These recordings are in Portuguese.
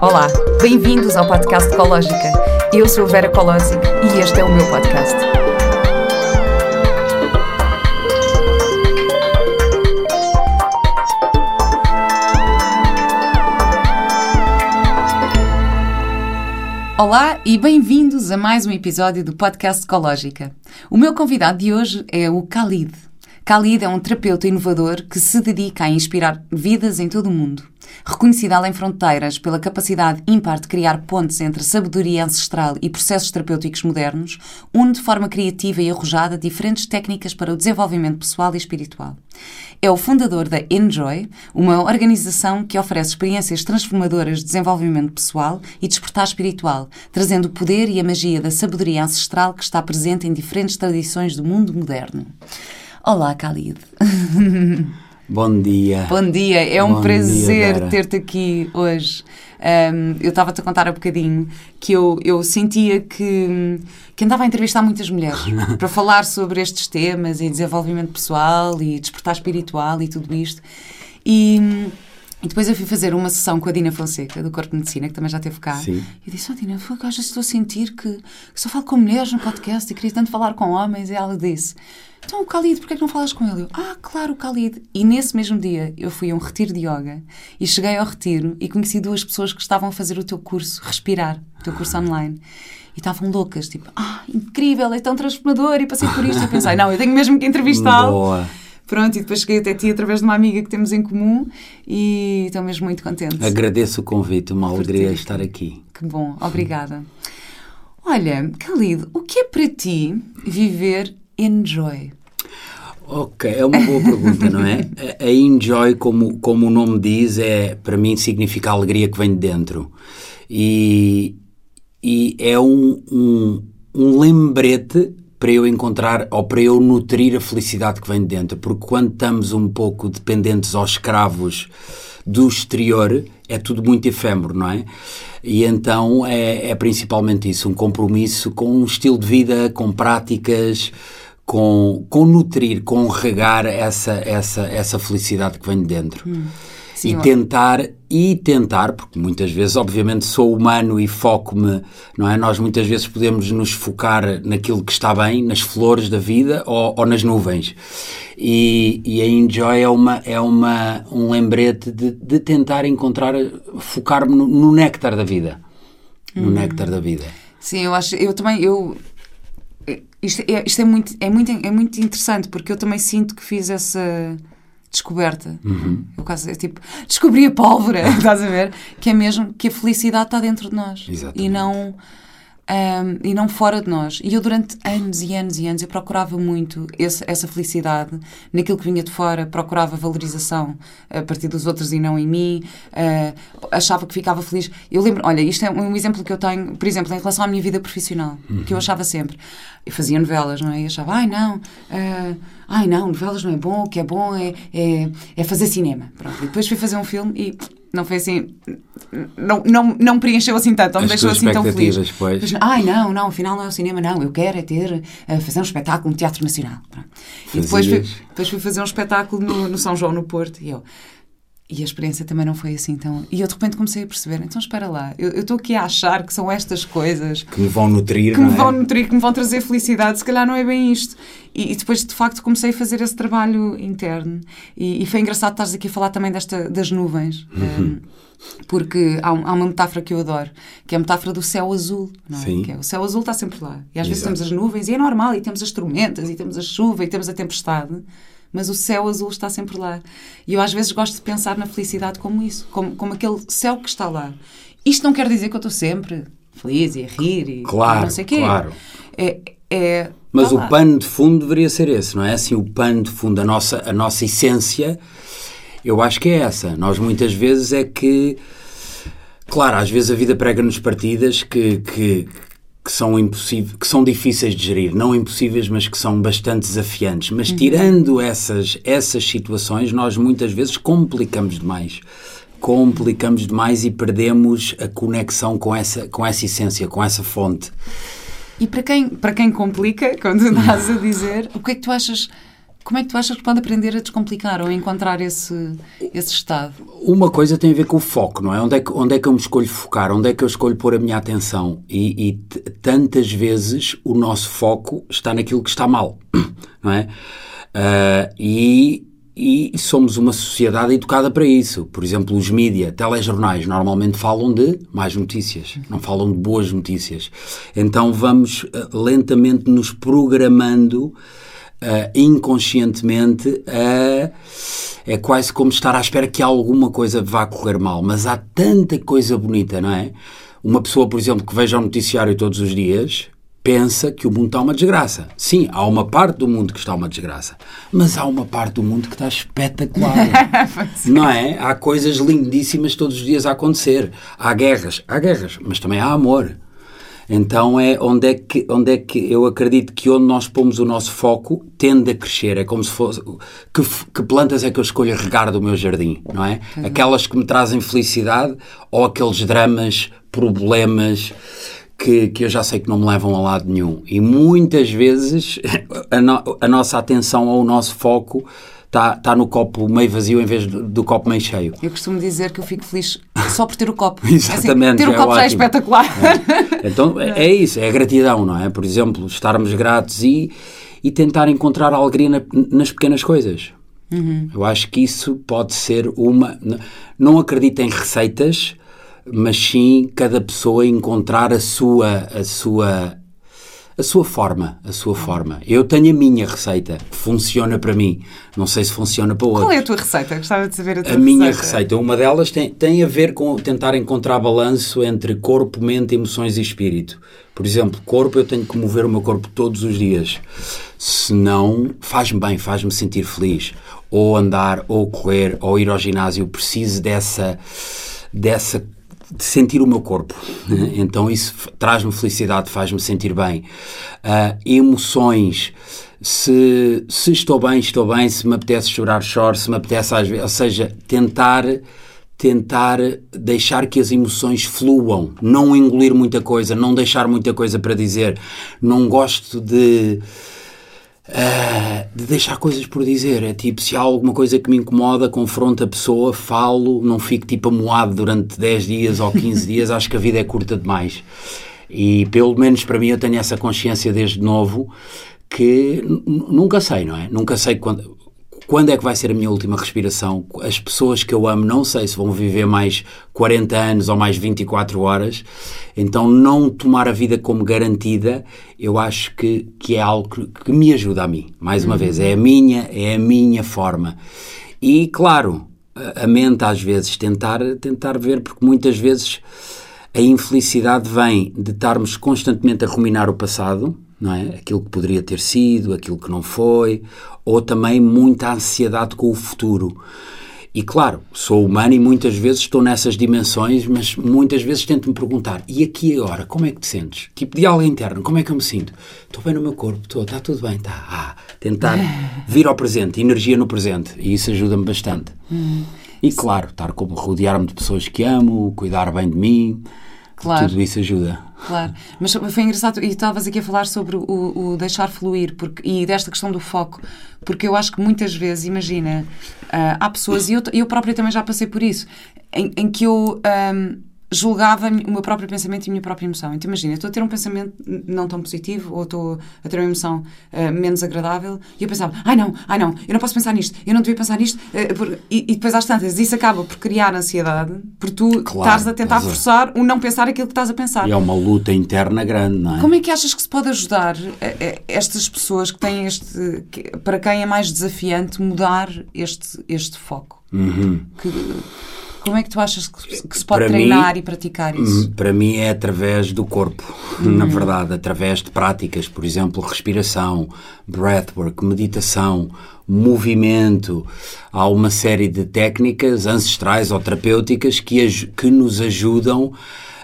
Olá, bem-vindos ao podcast Ecológica. Eu sou Vera Colosic e este é o meu podcast. Olá e bem-vindos a mais um episódio do podcast Ecológica. O meu convidado de hoje é o Khalid. Khalid é um terapeuta inovador que se dedica a inspirar vidas em todo o mundo. Reconhecido além fronteiras pela capacidade ímpar de criar pontes entre sabedoria ancestral e processos terapêuticos modernos, une de forma criativa e arrojada diferentes técnicas para o desenvolvimento pessoal e espiritual. É o fundador da Enjoy, uma organização que oferece experiências transformadoras de desenvolvimento pessoal e despertar espiritual, trazendo o poder e a magia da sabedoria ancestral que está presente em diferentes tradições do mundo moderno. Olá, Khalid. Bom dia. Bom dia, é um Bom prazer ter-te aqui hoje. Um, eu estava-te a contar há bocadinho que eu, eu sentia que, que andava a entrevistar muitas mulheres para falar sobre estes temas e desenvolvimento pessoal e despertar espiritual e tudo isto. E, e depois eu fui fazer uma sessão com a Dina Fonseca, do Corpo de Medicina, que também já esteve cá. Sim. E eu disse, oh Dina, às vezes estou a sentir que, que só falo com mulheres no podcast e queria tanto falar com homens. E ela disse, então o Khalid, porquê é que não falas com ele? Eu, ah, claro, o Khalid. E nesse mesmo dia eu fui a um retiro de yoga e cheguei ao retiro e conheci duas pessoas que estavam a fazer o teu curso Respirar, o teu curso online. E estavam loucas, tipo, ah, incrível, é tão transformador e passei por isto. E pensei, não, eu tenho mesmo que entrevistá-lo. Pronto, e depois cheguei até ti através de uma amiga que temos em comum e estou mesmo muito contente. Agradeço o convite, uma alegria estar aqui. Que bom, obrigada. Olha, Khalid, o que é para ti viver enjoy? Ok, é uma boa pergunta, não é? A a enjoy, como, como o nome diz, é para mim significa a alegria que vem de dentro. E, e é um, um, um lembrete para eu encontrar ou para eu nutrir a felicidade que vem de dentro. Porque quando estamos um pouco dependentes aos escravos do exterior, é tudo muito efêmero, não é? E então é, é principalmente isso, um compromisso com um estilo de vida, com práticas, com, com nutrir, com regar essa, essa, essa felicidade que vem de dentro. Sim, e tentar, e tentar, porque muitas vezes, obviamente, sou humano e foco-me, não é? Nós muitas vezes podemos nos focar naquilo que está bem, nas flores da vida ou, ou nas nuvens. E, e a Enjoy é, uma, é uma, um lembrete de, de tentar encontrar, focar-me no, no néctar da vida. No néctar da vida. Sim, eu acho, eu também, eu isto, é, isto é, muito, é, muito, é muito interessante porque eu também sinto que fiz essa descoberta. Eu quase, é tipo, descobri a pólvora, estás a ver? Que é mesmo que a felicidade está dentro de nós Exatamente. e não ahm, e não fora de nós. E eu durante anos e anos e anos eu procurava muito esse- essa felicidade naquilo que vinha de fora, procurava valorização a partir dos outros e não em mim, ah, achava que ficava feliz. Eu lembro, olha, isto é um exemplo que eu tenho, por exemplo, em relação à minha vida profissional, que eu achava sempre. Eu fazia novelas, não é? E achava, ai não, ah, ai não, novelas não é bom, o que é bom é, é, é fazer cinema. Pronto. E depois fui fazer um filme e não foi assim, não, não, não me preencheu assim tanto, não me deixou assim tão feliz. pois. Depois, Ai, não, não, afinal não é o cinema, não. Eu quero é ter, eh, fazer um espetáculo no Teatro Nacional. Pronto. E depois fui, depois fui fazer um espetáculo no, no São João, no Porto. E eu. E a experiência também não foi assim tão. E eu de repente comecei a perceber: então espera lá, eu estou aqui a achar que são estas coisas Que me vão nutrir, que me é? vão nutrir, que me vão trazer felicidade, se calhar não é bem isto. E, e depois, de facto, comecei a fazer esse trabalho interno. E, e foi engraçado estares aqui a falar também desta, das nuvens. Uhum. um, porque há, um- há uma metáfora que eu adoro, que é a metáfora do céu azul. Não é? Sim. Que é, o céu azul está sempre lá. E às vezes Exato. temos as nuvens, e é normal, e temos as tormentas, e temos a chuva, e temos a tempestade. Mas o céu azul está sempre lá. E eu às vezes gosto de pensar na felicidade como isso, como, como aquele céu que está lá. Isto não quer dizer que eu estou sempre feliz e a rir e Claro, não sei o quê. claro. É, é, Mas está o lá. pano de fundo deveria ser esse, não é? Assim, o pano de fundo, a nossa, a nossa essência, eu acho que é essa. Nós muitas vezes é que, claro, às vezes a vida prega-nos partidas que, que, que são impossíveis, que são difíceis de gerir, não impossíveis, mas que são bastante desafiantes. Mas tirando essas, essas situações, nós muitas vezes complicamos demais. Complicamos demais e perdemos a conexão com essa, com essa essência, com essa fonte. E para quem, para quem complica, quando estás a dizer, o que é que tu achas Como é que tu achas que pode aprender a descomplicar ou encontrar esse, esse estado? Uma coisa tem a ver com o foco, não é? Onde é que, onde é que eu me escolho focar? Onde é que eu escolho pôr a minha atenção? E, e tantas vezes o nosso foco está naquilo que está mal, não é? Uh, e, e somos uma sociedade educada para isso. Por exemplo, os mídia, telejornais, normalmente falam de mais notícias, não falam de boas notícias. Então vamos uh, lentamente nos programando uh, inconscientemente, uh, é quase como estar à espera que alguma coisa vá correr mal. Mas há tanta coisa bonita, não é? Uma pessoa, por exemplo, que veja o noticiário todos os dias, pensa que o mundo está uma desgraça. Sim, há uma parte do mundo que está uma desgraça, mas há uma parte do mundo que está espetacular. não é? Há coisas lindíssimas todos os dias a acontecer. Há guerras, há guerras, mas também há amor. Então é onde é que onde é que eu acredito que onde nós pomos o nosso foco tende a crescer. É como se fosse que, que plantas é que eu escolho regar do meu jardim, não é? Uhum. Aquelas que me trazem felicidade ou aqueles dramas, problemas que, que eu já sei que não me levam a lado nenhum. E muitas vezes a, no, a nossa atenção ou o nosso foco está, tá no copo meio vazio em vez do, do, copo meio cheio. Eu costumo dizer que eu fico feliz só por ter o copo. Exatamente. Assim, ter o copo é já é espetacular. É. Então é, é, isso, é a gratidão, não é? Por exemplo, estarmos gratos e, e tentar encontrar alegria na, nas pequenas coisas. Uhum. Eu acho que isso pode ser uma. Não acredito em receitas, mas sim cada pessoa encontrar a sua, a sua a sua forma, a sua forma. Eu tenho a minha receita, funciona para mim. Não sei se funciona para outros. Qual é a tua receita? Gostava de saber a tua a receita. A minha receita, uma delas tem, tem a ver com tentar encontrar balanço entre corpo, mente, emoções e espírito. Por exemplo, corpo, eu tenho que mover o meu corpo todos os dias. Senão, faz-me bem, faz-me sentir feliz. Ou andar, ou correr, ou ir ao ginásio. Preciso dessa, dessa de sentir o meu corpo. Então isso traz-me felicidade, faz-me sentir bem. Uh, emoções. Se, se estou bem, estou bem. Se me apetece chorar, choro. Se me apetece às vezes. Ou seja, tentar tentar deixar que as emoções fluam, não engolir muita coisa, não deixar muita coisa para dizer. Não gosto de Uh, de deixar coisas por dizer. É tipo, se há alguma coisa que me incomoda, confronto a pessoa, falo, não fico tipo amoado durante 10 dias ou 15 dias, acho que a vida é curta demais. E pelo menos para mim eu tenho essa consciência desde novo que nunca sei, não é? Nunca sei quando quando é que vai ser a minha última respiração? As pessoas que eu amo não sei se vão viver mais 40 anos ou mais 24 horas, então não tomar a vida como garantida, eu acho que, que é algo que, que me ajuda a mim. Mais uma uhum. vez, é a minha, é a minha forma. E claro, a, mente às vezes tentar, tentar ver, porque muitas vezes a infelicidade vem de estarmos constantemente a ruminar o passado, não é? Aquilo que poderia ter sido, aquilo que não foi, ou também muita ansiedade com o futuro. E claro, sou humano e muitas vezes estou nessas dimensões, mas muitas vezes tento me perguntar: e aqui agora, como é que te sentes? Tipo, diálogo interno, como é que eu me sinto? Estou bem no meu corpo, estou, está tudo bem, está. Ah, tentar vir ao presente, energia no presente, e isso ajuda-me bastante. Hum. E claro, estar como rodear-me de pessoas que amo, cuidar bem de mim, Claro. Tudo isso ajuda. Claro. Mas foi engraçado, e estavas aqui a falar sobre o, o, deixar fluir porque, e desta questão do foco, porque eu acho que muitas vezes, imagina, uh, há pessoas, e eu, eu própria também já passei por isso, em, em que eu. Um, julgava o meu próprio pensamento e a minha própria emoção. Então imagina, estou a ter um pensamento não tão positivo ou estou a ter uma emoção uh, menos agradável e eu pensava, ai não, ai não, eu não posso pensar nisto, eu não devia pensar nisto. Uh, por... e, e, depois às tantas, isso acaba por criar ansiedade, por tu claro, estás a tentar forçar o não pensar aquilo que estás a pensar. E é uma luta interna grande, não é? Como é que achas que se pode ajudar uh, estas pessoas que têm este, que, para quem é mais desafiante, mudar este, este foco? Uhum. Que, como é que tu achas que, que se pode para treinar mim, e praticar isso? Hum, para mim é através do corpo, uhum. na verdade, através de práticas, por exemplo, respiração, breathwork, meditação, movimento. Há uma série de técnicas ancestrais ou terapêuticas que, que nos ajudam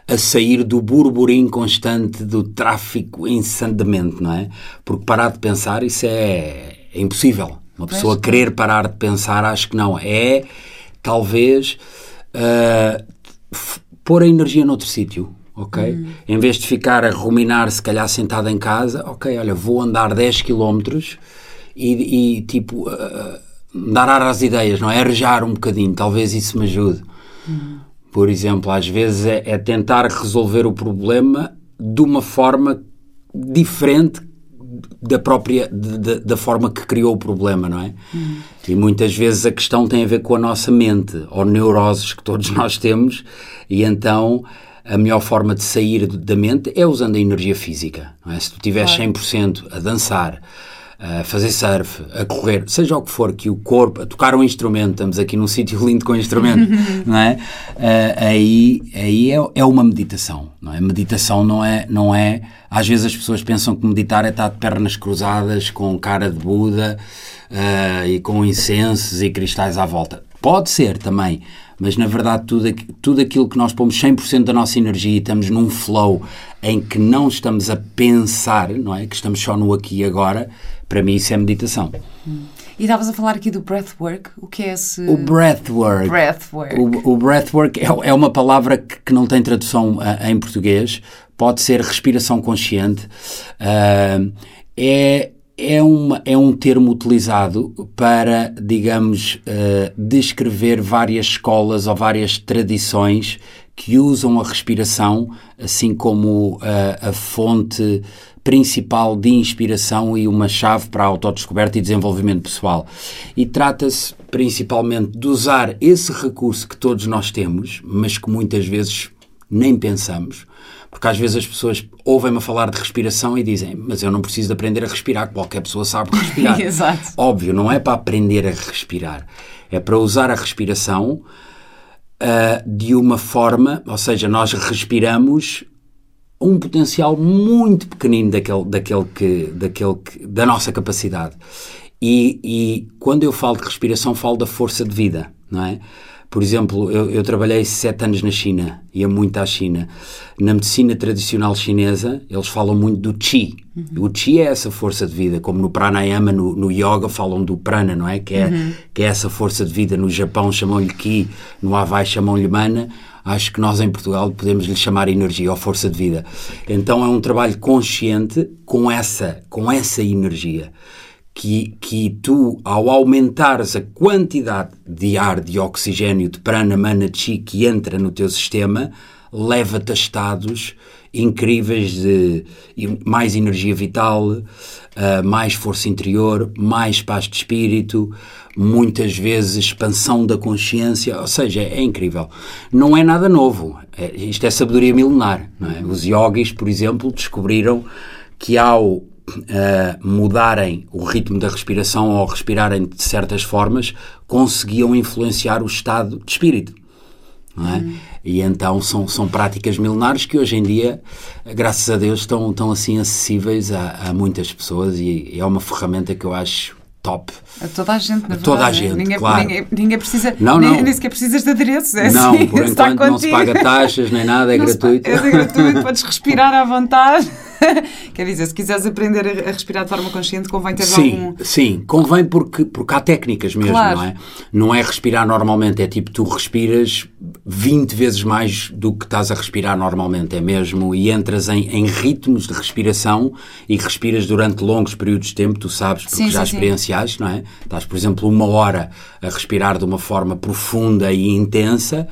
a sair do burburinho constante do tráfico incessantemente, não é? Porque parar de pensar, isso é, é impossível. Uma pessoa querer parar de pensar, acho que não. É, talvez uh, pôr a energia noutro sítio, ok? Uhum. Em vez de ficar a ruminar, se calhar sentado em casa, ok, olha, vou andar 10 km e, e tipo, uh, dar ar às ideias, não é? Arejar um bocadinho, talvez isso me ajude. Por exemplo, às vezes é, é tentar resolver o problema de uma forma diferente da própria de, da forma que criou o problema, não é? Hum. E muitas vezes a questão tem a ver com a nossa mente ou neuroses que todos nós temos e então a melhor forma de sair da mente é usando a energia física. É? Se tu estiveres claro. 100% a dançar, a fazer surf, a correr, seja o que for, que o corpo, a tocar um instrumento, estamos aqui num sítio lindo com instrumento, não é? Uh, aí aí é, é, uma meditação, não é? Meditação não é, não é. Às vezes as pessoas pensam que meditar é estar de pernas cruzadas, com cara de Buda uh, e com incensos e cristais à volta. Pode ser também, mas na verdade tudo, tudo aquilo que nós pomos 100% da nossa energia e estamos num flow em que não estamos a pensar, não é? Que estamos só no aqui e agora, para mim isso é meditação. Hum. E estavas a falar aqui do breathwork. O que é esse. O breathwork. breathwork. O, o breathwork é, é uma palavra que, que não tem tradução uh, em português. Pode ser respiração consciente. Uh, é, é, uma, é um termo utilizado para, digamos, uh, descrever várias escolas ou várias tradições que usam a respiração assim como a fonte principal de inspiração e uma chave para a autodescoberta e desenvolvimento pessoal. E trata-se principalmente de usar esse recurso que todos nós temos, mas que muitas vezes nem pensamos. Porque às vezes as pessoas ouvem-me falar de respiração e dizem, mas eu não preciso de aprender a respirar, qualquer pessoa sabe respirar. Exato. Óbvio, não é para aprender a respirar, é para usar a respiração uh, de uma forma, ou seja, nós respiramos um potencial muito pequenino daquele, daquele que, daquele que, da nossa capacidade. E, e quando eu falo de respiração, falo da força de vida, não é? Por exemplo, eu, eu, trabalhei sete anos na China, ia muito à China. Na medicina tradicional chinesa, eles falam muito do Qi. Uhum. O Qi é essa força de vida, como no Pranayama, no, no Yoga, falam do Prana, não é? Que é, uhum. que é essa força de vida. No Japão chamam-lhe Qi, no Havaí chamam-lhe Mana. Acho que nós em Portugal podemos lhe chamar energia ou força de vida. Então é um trabalho consciente com essa, com essa energia que, que tu, ao aumentares a quantidade de ar, de oxigênio, de prana, mana, chi que entra no teu sistema, leva-te a estados incríveis de mais energia vital, uh, mais força interior, mais paz de espírito, muitas vezes expansão da consciência, ou seja, é incrível. Não é nada novo, é, isto é sabedoria milenar. É? Os yogis, por exemplo, descobriram que ao uh, mudarem o ritmo da respiração ou respirarem de certas formas, conseguiam influenciar o estado de espírito. É? Hum. E então são, são práticas milenares que hoje em dia, graças a Deus, estão, estão assim acessíveis a, a muitas pessoas e, e é uma ferramenta que eu acho top. A toda a gente, na a toda a gente, ninguém, claro. Ninguém, ninguém precisa, não, não. Nem, nem sequer precisas de adereços. É não, assim, por enquanto não se paga taxas nem nada, é não gratuito. é gratuito, podes respirar à vontade. Quer dizer, se quiseres aprender a respirar de forma consciente, convém ter sim, algum... Sim, convém porque, porque há técnicas mesmo, claro. não é? Não é respirar normalmente, é tipo, tu respiras 20 vezes mais do que estás a respirar normalmente, é mesmo, e entras em, em ritmos de respiração e respiras durante longos períodos de tempo, tu sabes, porque sim, já sim, experienciaste, não é? Estás, por exemplo, uma hora a respirar de uma forma profunda e intensa,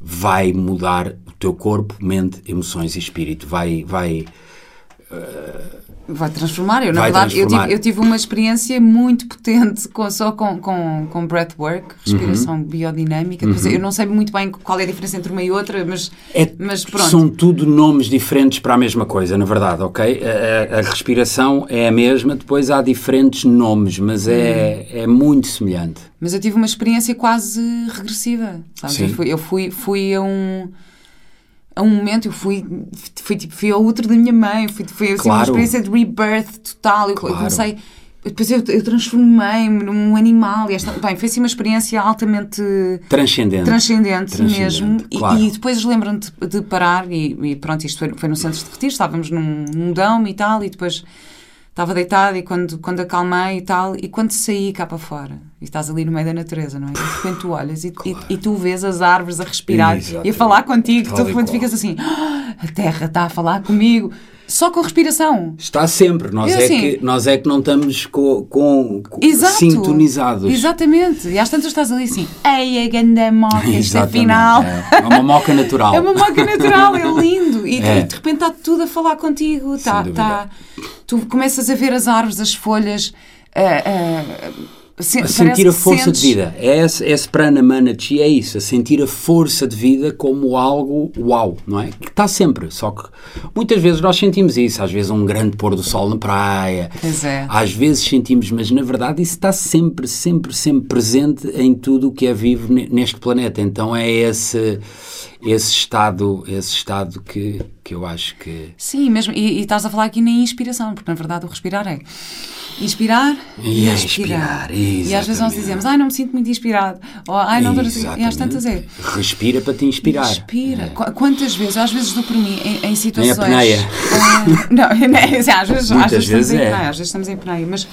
vai mudar o teu corpo, mente, emoções e espírito. Vai, vai, Vai transformar. Eu, na Vai verdade. Eu, tive, eu tive uma experiência muito potente com, só com, com, com breathwork, respiração uhum. biodinâmica. Uhum. Eu não sei muito bem qual é a diferença entre uma e outra, mas, é, mas pronto. São tudo nomes diferentes para a mesma coisa, na verdade, ok? A, a, a respiração é a mesma, depois há diferentes nomes, mas é, uhum. é muito semelhante. Mas eu tive uma experiência quase regressiva. Sabes? Eu, fui, eu fui, fui a um a um momento eu fui, fui, tipo, fui ao útero da minha mãe, fui, foi assim, claro. uma experiência de rebirth total. Eu, claro. eu comecei. Depois eu, eu transformei-me num animal. E esta, bem, foi assim uma experiência altamente transcendente, transcendente, transcendente mesmo. Claro. E, e, depois lembro-me de, de, parar, e, e, pronto, isto foi, foi no centro de retiro, estávamos num, num dome e tal, e depois estava deitada e quando, quando acalmei e tal, e quando saí cá para fora, e estás ali no meio da natureza, não é? E de repente tu olhas e, claro. e, e tu vês as árvores a respirar Exatamente. e a falar contigo, e tu de repente ficas assim, ah, a terra está a falar comigo. Só com respiração. Está sempre. Nós, Eu, é, assim- que, nós é que não estamos com, com- com- Exato. sintonizados. Exatamente. E às tantas estás ali assim, ei, a ganda moca, isto é final. É, é uma moca natural. É uma moca natural, é lindo. E, É. e de repente está tudo a falar contigo. Tá, tá, tu começas a ver as árvores, as folhas. ah, ah, se- sentir a força sentes- de vida. É esse, esse prana mana chi, é isso. A sentir a força de vida como algo uau, não é? Que está sempre. Só que muitas vezes nós sentimos isso. Às vezes um grande pôr do sol na praia. É. Às vezes sentimos, mas na verdade isso está sempre, sempre, sempre presente em tudo o que é vivo ne- neste planeta. Então é esse, esse estado, esse estado que, que eu acho que. Sim, mesmo. E, e estás a falar aqui na inspiração, porque na verdade o respirar é inspirar E expirar. expirar, E às vezes nós dizemos, ai, não me sinto muito inspirado. Ou, ai, não assim. E às tantas é. Respira para te inspirar. Respira. É. Qu- Quantas vezes? Às vezes dou por mim em, em situações. apneia. Ah, não, não, às vezes, às vezes, estamos vezes em é. apneia, às vezes estamos em apneia, mas,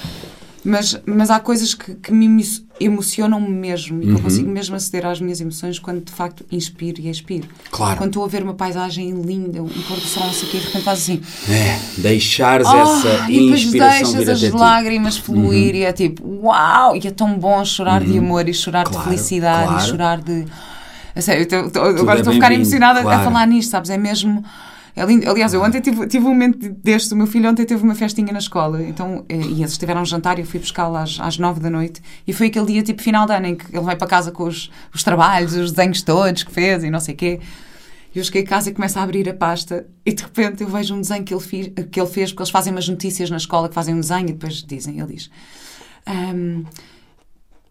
mas, mas há coisas que, que me emo- emocionam mesmo e que Uhum. eu consigo mesmo aceder às minhas emoções quando de facto inspiro e expiro. Claro. Quando estou a ver uma paisagem linda, um pôr do sol, não sei o quê, de repente faz assim. É, deixares "Ah", essa e depois inspiração deixas vir as até ti. Uhum. lágrimas fluir e é tipo, uau! E é tão bom chorar de amor e chorar Claro, de felicidade claro. e chorar de. A sério, eu tô- tô- agora é estou a ficar emocionada a claro. falar nisto, sabes? É mesmo. É lindo. Aliás, eu ontem tive, tive um momento deste. O meu filho ontem teve uma festinha na escola. Então, eh, e eles tiveram um jantar e eu fui buscá-lo às, às nove da noite. E foi aquele dia tipo final de ano em que ele vai para casa com os, os trabalhos, os desenhos todos que fez e não sei o quê. E eu cheguei a casa e começo a abrir a pasta e de repente eu vejo um desenho que ele, fi- que ele fez, porque eles fazem umas notícias na escola que fazem um desenho e depois dizem, ele diz. "Ahm,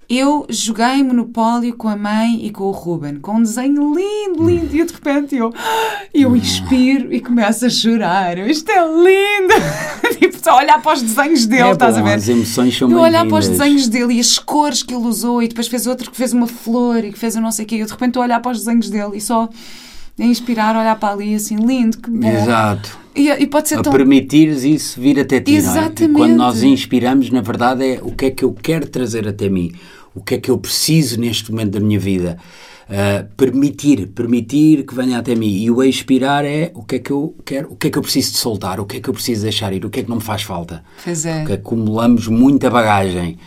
eu joguei Monopólio com a mãe e com o Ruben, com um desenho lindo, lindo, e eu de repente eu, eu inspiro e começo a chorar. Isto é lindo! tipo, só olhar para os desenhos dele, É estás a ver? as emoções são Eu olhar para os desenhos dele e as cores que ele usou, e depois fez outro que fez uma flor e que fez um não sei o quê. Eu de repente estou a olhar para os desenhos dele e só inspirar, olhar para ali assim, lindo, que bom. Exato. E, e pode ser A tão. permitires isso vir até ti, não é? Exatamente. quando nós inspiramos, na verdade, é o que é que eu quero trazer até mim, o que é que eu preciso neste momento da minha vida. Uh, permitir, permitir que venha até mim. E o expirar é o que é que eu quero, o que é que eu preciso de soltar, o que é que eu preciso deixar ir, o que é que não me faz falta. Pois é. Porque acumulamos muita bagagem.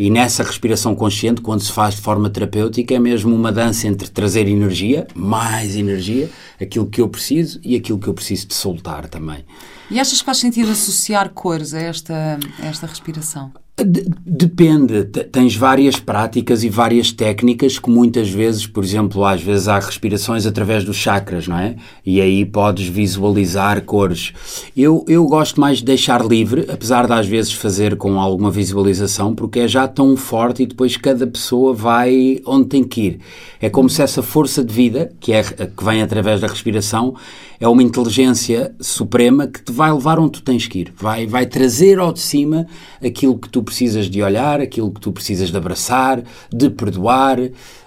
E nessa respiração consciente, quando se faz de forma terapêutica, é mesmo uma dança entre trazer energia, mais energia, aquilo que eu preciso e aquilo que eu preciso de soltar também. E achas que faz sentido associar cores a esta, a esta respiração? De- Depende, tens várias práticas e várias técnicas que muitas vezes, por exemplo, às vezes há respirações através dos chakras, não é? E aí podes visualizar cores. Eu, eu gosto mais de deixar livre, apesar de às vezes fazer com alguma visualização, porque é já tão forte e depois cada pessoa vai onde tem que ir. É como se essa força de vida, que, é, que vem através da respiração, é uma inteligência suprema que te vai levar onde tu tens que ir. Vai, vai trazer ao de cima aquilo que tu precisas de olhar, aquilo que tu precisas de abraçar, de perdoar,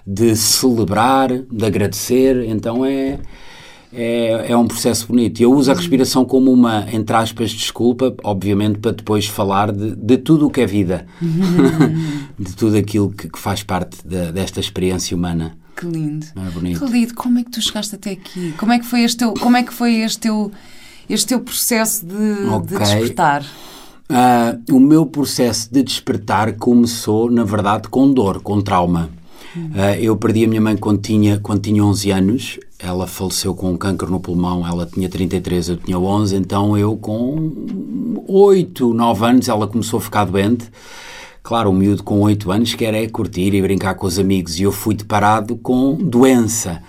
de celebrar, de agradecer. Então é, é, é um processo bonito. Eu uso a respiração como uma, entre aspas, desculpa, obviamente, para depois falar de, de tudo o que é vida, de tudo aquilo que, que faz parte da- desta experiência humana. Que lindo. Não é bonito? Que lindo. Como é que tu chegaste até aqui? Como é que foi este teu, como é que foi este teu, este teu processo de, de Ok. despertar? Ah, o meu processo de despertar começou, na verdade, com dor, com trauma. Ah, eu perdi a minha mãe quando tinha, quando tinha 11 anos. Ela faleceu com um câncer no pulmão. Ela tinha 33, eu tinha 11. Então, eu com 8, 9 anos, ela começou a ficar doente. Claro, um miúdo com 8 anos quer é curtir e brincar com os amigos. E eu fui deparado com doença.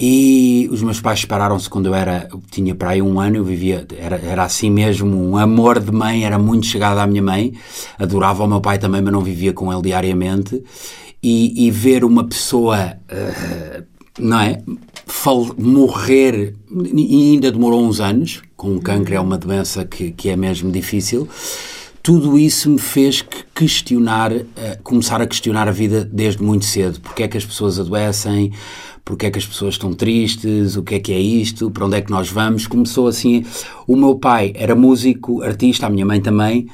E os meus pais separaram-se quando eu era, eu tinha para aí um ano, eu vivia, era, era assim mesmo, um amor de mãe, era muito chegado à minha mãe, adorava o meu pai também, mas não vivia com ele diariamente. E, e ver uma pessoa, eh, não é, fal- morrer, e ainda demorou uns anos, com o cancro é uma doença que, que é mesmo difícil, tudo isso me fez que questionar, eh, começar a questionar a vida desde muito cedo. Porque é que as pessoas adoecem? Porque é que as pessoas estão tristes? O que é que é isto? Para onde é que nós vamos? Começou assim. O meu pai era músico, artista, a minha mãe também.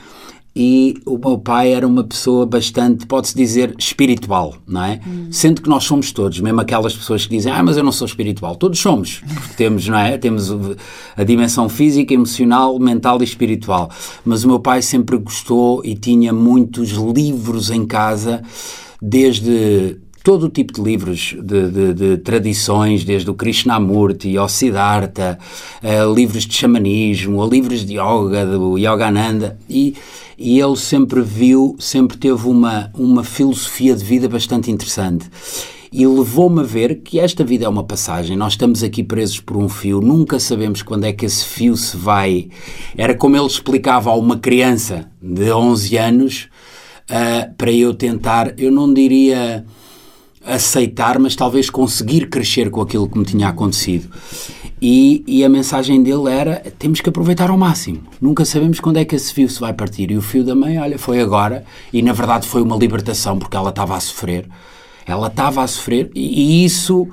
E o meu pai era uma pessoa bastante, pode-se dizer, espiritual, não é? Hum. Sendo que nós somos todos, mesmo aquelas pessoas que dizem, ah, mas eu não sou espiritual, todos somos, porque temos, não é? Temos a dimensão física, emocional, mental e espiritual. Mas o meu pai sempre gostou e tinha muitos livros em casa, desde todo o tipo de livros de, de, de tradições, desde o Krishnamurti ao Siddhartha, uh, livros de xamanismo, a livros de yoga, do Yogananda, e, e ele sempre viu, sempre teve uma, uma filosofia de vida bastante interessante e levou-me a ver que esta vida é uma passagem. Nós estamos aqui presos por um fio, nunca sabemos quando é que esse fio se vai. Era como ele explicava a uma criança de 11 anos uh, para eu tentar, eu não diria aceitar, mas talvez conseguir crescer com aquilo que me tinha acontecido. E, e, a mensagem dele era: temos que aproveitar ao máximo. Nunca sabemos quando é que esse fio se vai partir. E o fio da mãe, olha, foi agora. E na verdade foi uma libertação, porque ela estava a sofrer. Ela estava a sofrer, e, e isso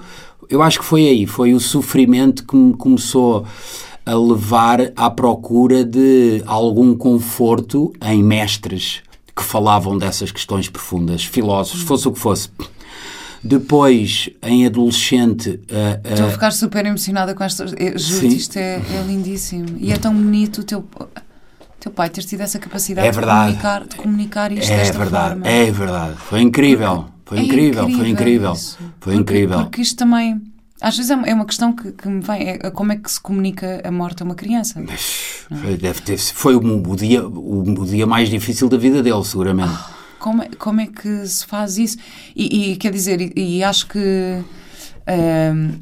eu acho que foi aí. Foi o sofrimento que me começou a levar à procura de algum conforto em mestres que falavam dessas questões profundas, filósofos, fosse o que fosse. Depois, em adolescente. Uh, Estou a ficar super emocionada com esta. Juro isto é, é, lindíssimo. E é tão bonito o teu. Teu pai ter tido essa capacidade é de, comunicar, de comunicar isto é desta verdade, forma. É verdade, foi incrível, foi é incrível, incrível, foi incrível, isso. foi incrível. Porque, porque isto também, às vezes é uma questão que, que me vem, é como é que se comunica a morte a uma criança? Foi, deve ter, foi o, o, dia, o, o dia mais difícil da vida dele, seguramente. Oh como, é, como é que se faz isso? E, e quer dizer, e, e acho que uh,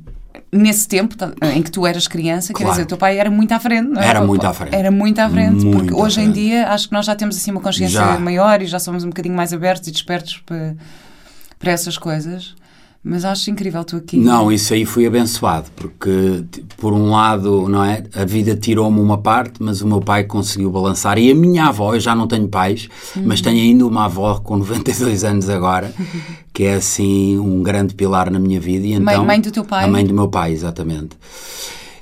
nesse tempo em que tu eras criança, claro. quer dizer, o teu pai era muito à frente, não é? Era muito à frente. Era muito à frente, muito porque hoje frente. em dia acho que nós já temos assim uma consciência já. maior e já somos um bocadinho mais abertos e despertos para, para essas coisas. Mas acho incrível tu aqui. Não, isso aí fui abençoado, porque por um lado, não é? A vida tirou-me uma parte, mas o meu pai conseguiu balançar. E a minha avó, eu já não tenho pais, uhum. mas tenho ainda uma avó com 92 anos agora, que é assim um grande pilar na minha vida. E então, mãe, mãe do teu pai? A mãe do meu pai, exatamente.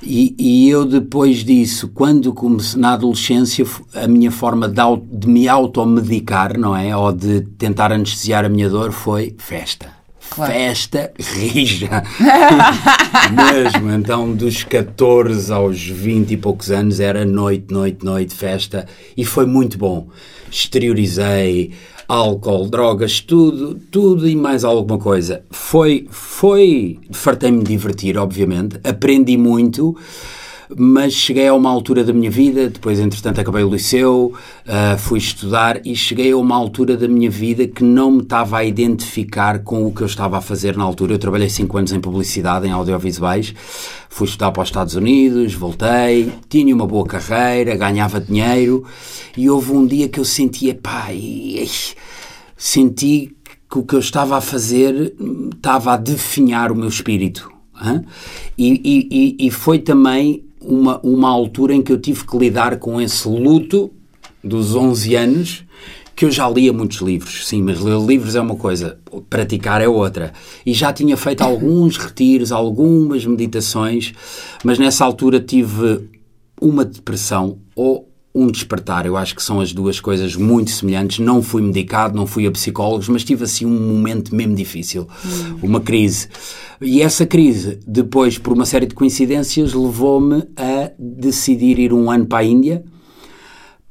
E, e, eu depois disso, quando comecei na adolescência, a minha forma de, de me automedicar, não é? Ou de tentar anestesiar a minha dor foi festa. Claro. Festa rija. Mesmo. Então, dos 14 aos 20 e poucos anos, era noite, noite, noite, festa. E foi muito bom. Exteriorizei álcool, drogas, tudo, tudo e mais alguma coisa. Foi, foi, fartei-me divertir, obviamente. Aprendi muito mas cheguei a uma altura da minha vida, depois entretanto acabei o liceu, uh, fui estudar e cheguei a uma altura da minha vida que não me estava a identificar com o que eu estava a fazer na altura. Eu trabalhei 5 anos em publicidade, em audiovisuais, fui estudar para os Estados Unidos, voltei, tinha uma boa carreira, ganhava dinheiro e houve um dia que eu sentia, pá, senti que o que eu estava a fazer estava a definhar o meu espírito. E, e, e, foi também uma, uma altura em que eu tive que lidar com esse luto dos 11 anos, que eu já lia muitos livros, sim, mas ler livros é uma coisa, praticar é outra. E já tinha feito alguns retiros, algumas meditações, mas nessa altura tive uma depressão ou um despertar. Eu acho que são as duas coisas muito semelhantes. Não fui medicado, não fui a psicólogos, mas tive assim um momento mesmo difícil, hum. uma crise. E essa crise, depois, por uma série de coincidências, levou-me a decidir ir um ano para a Índia,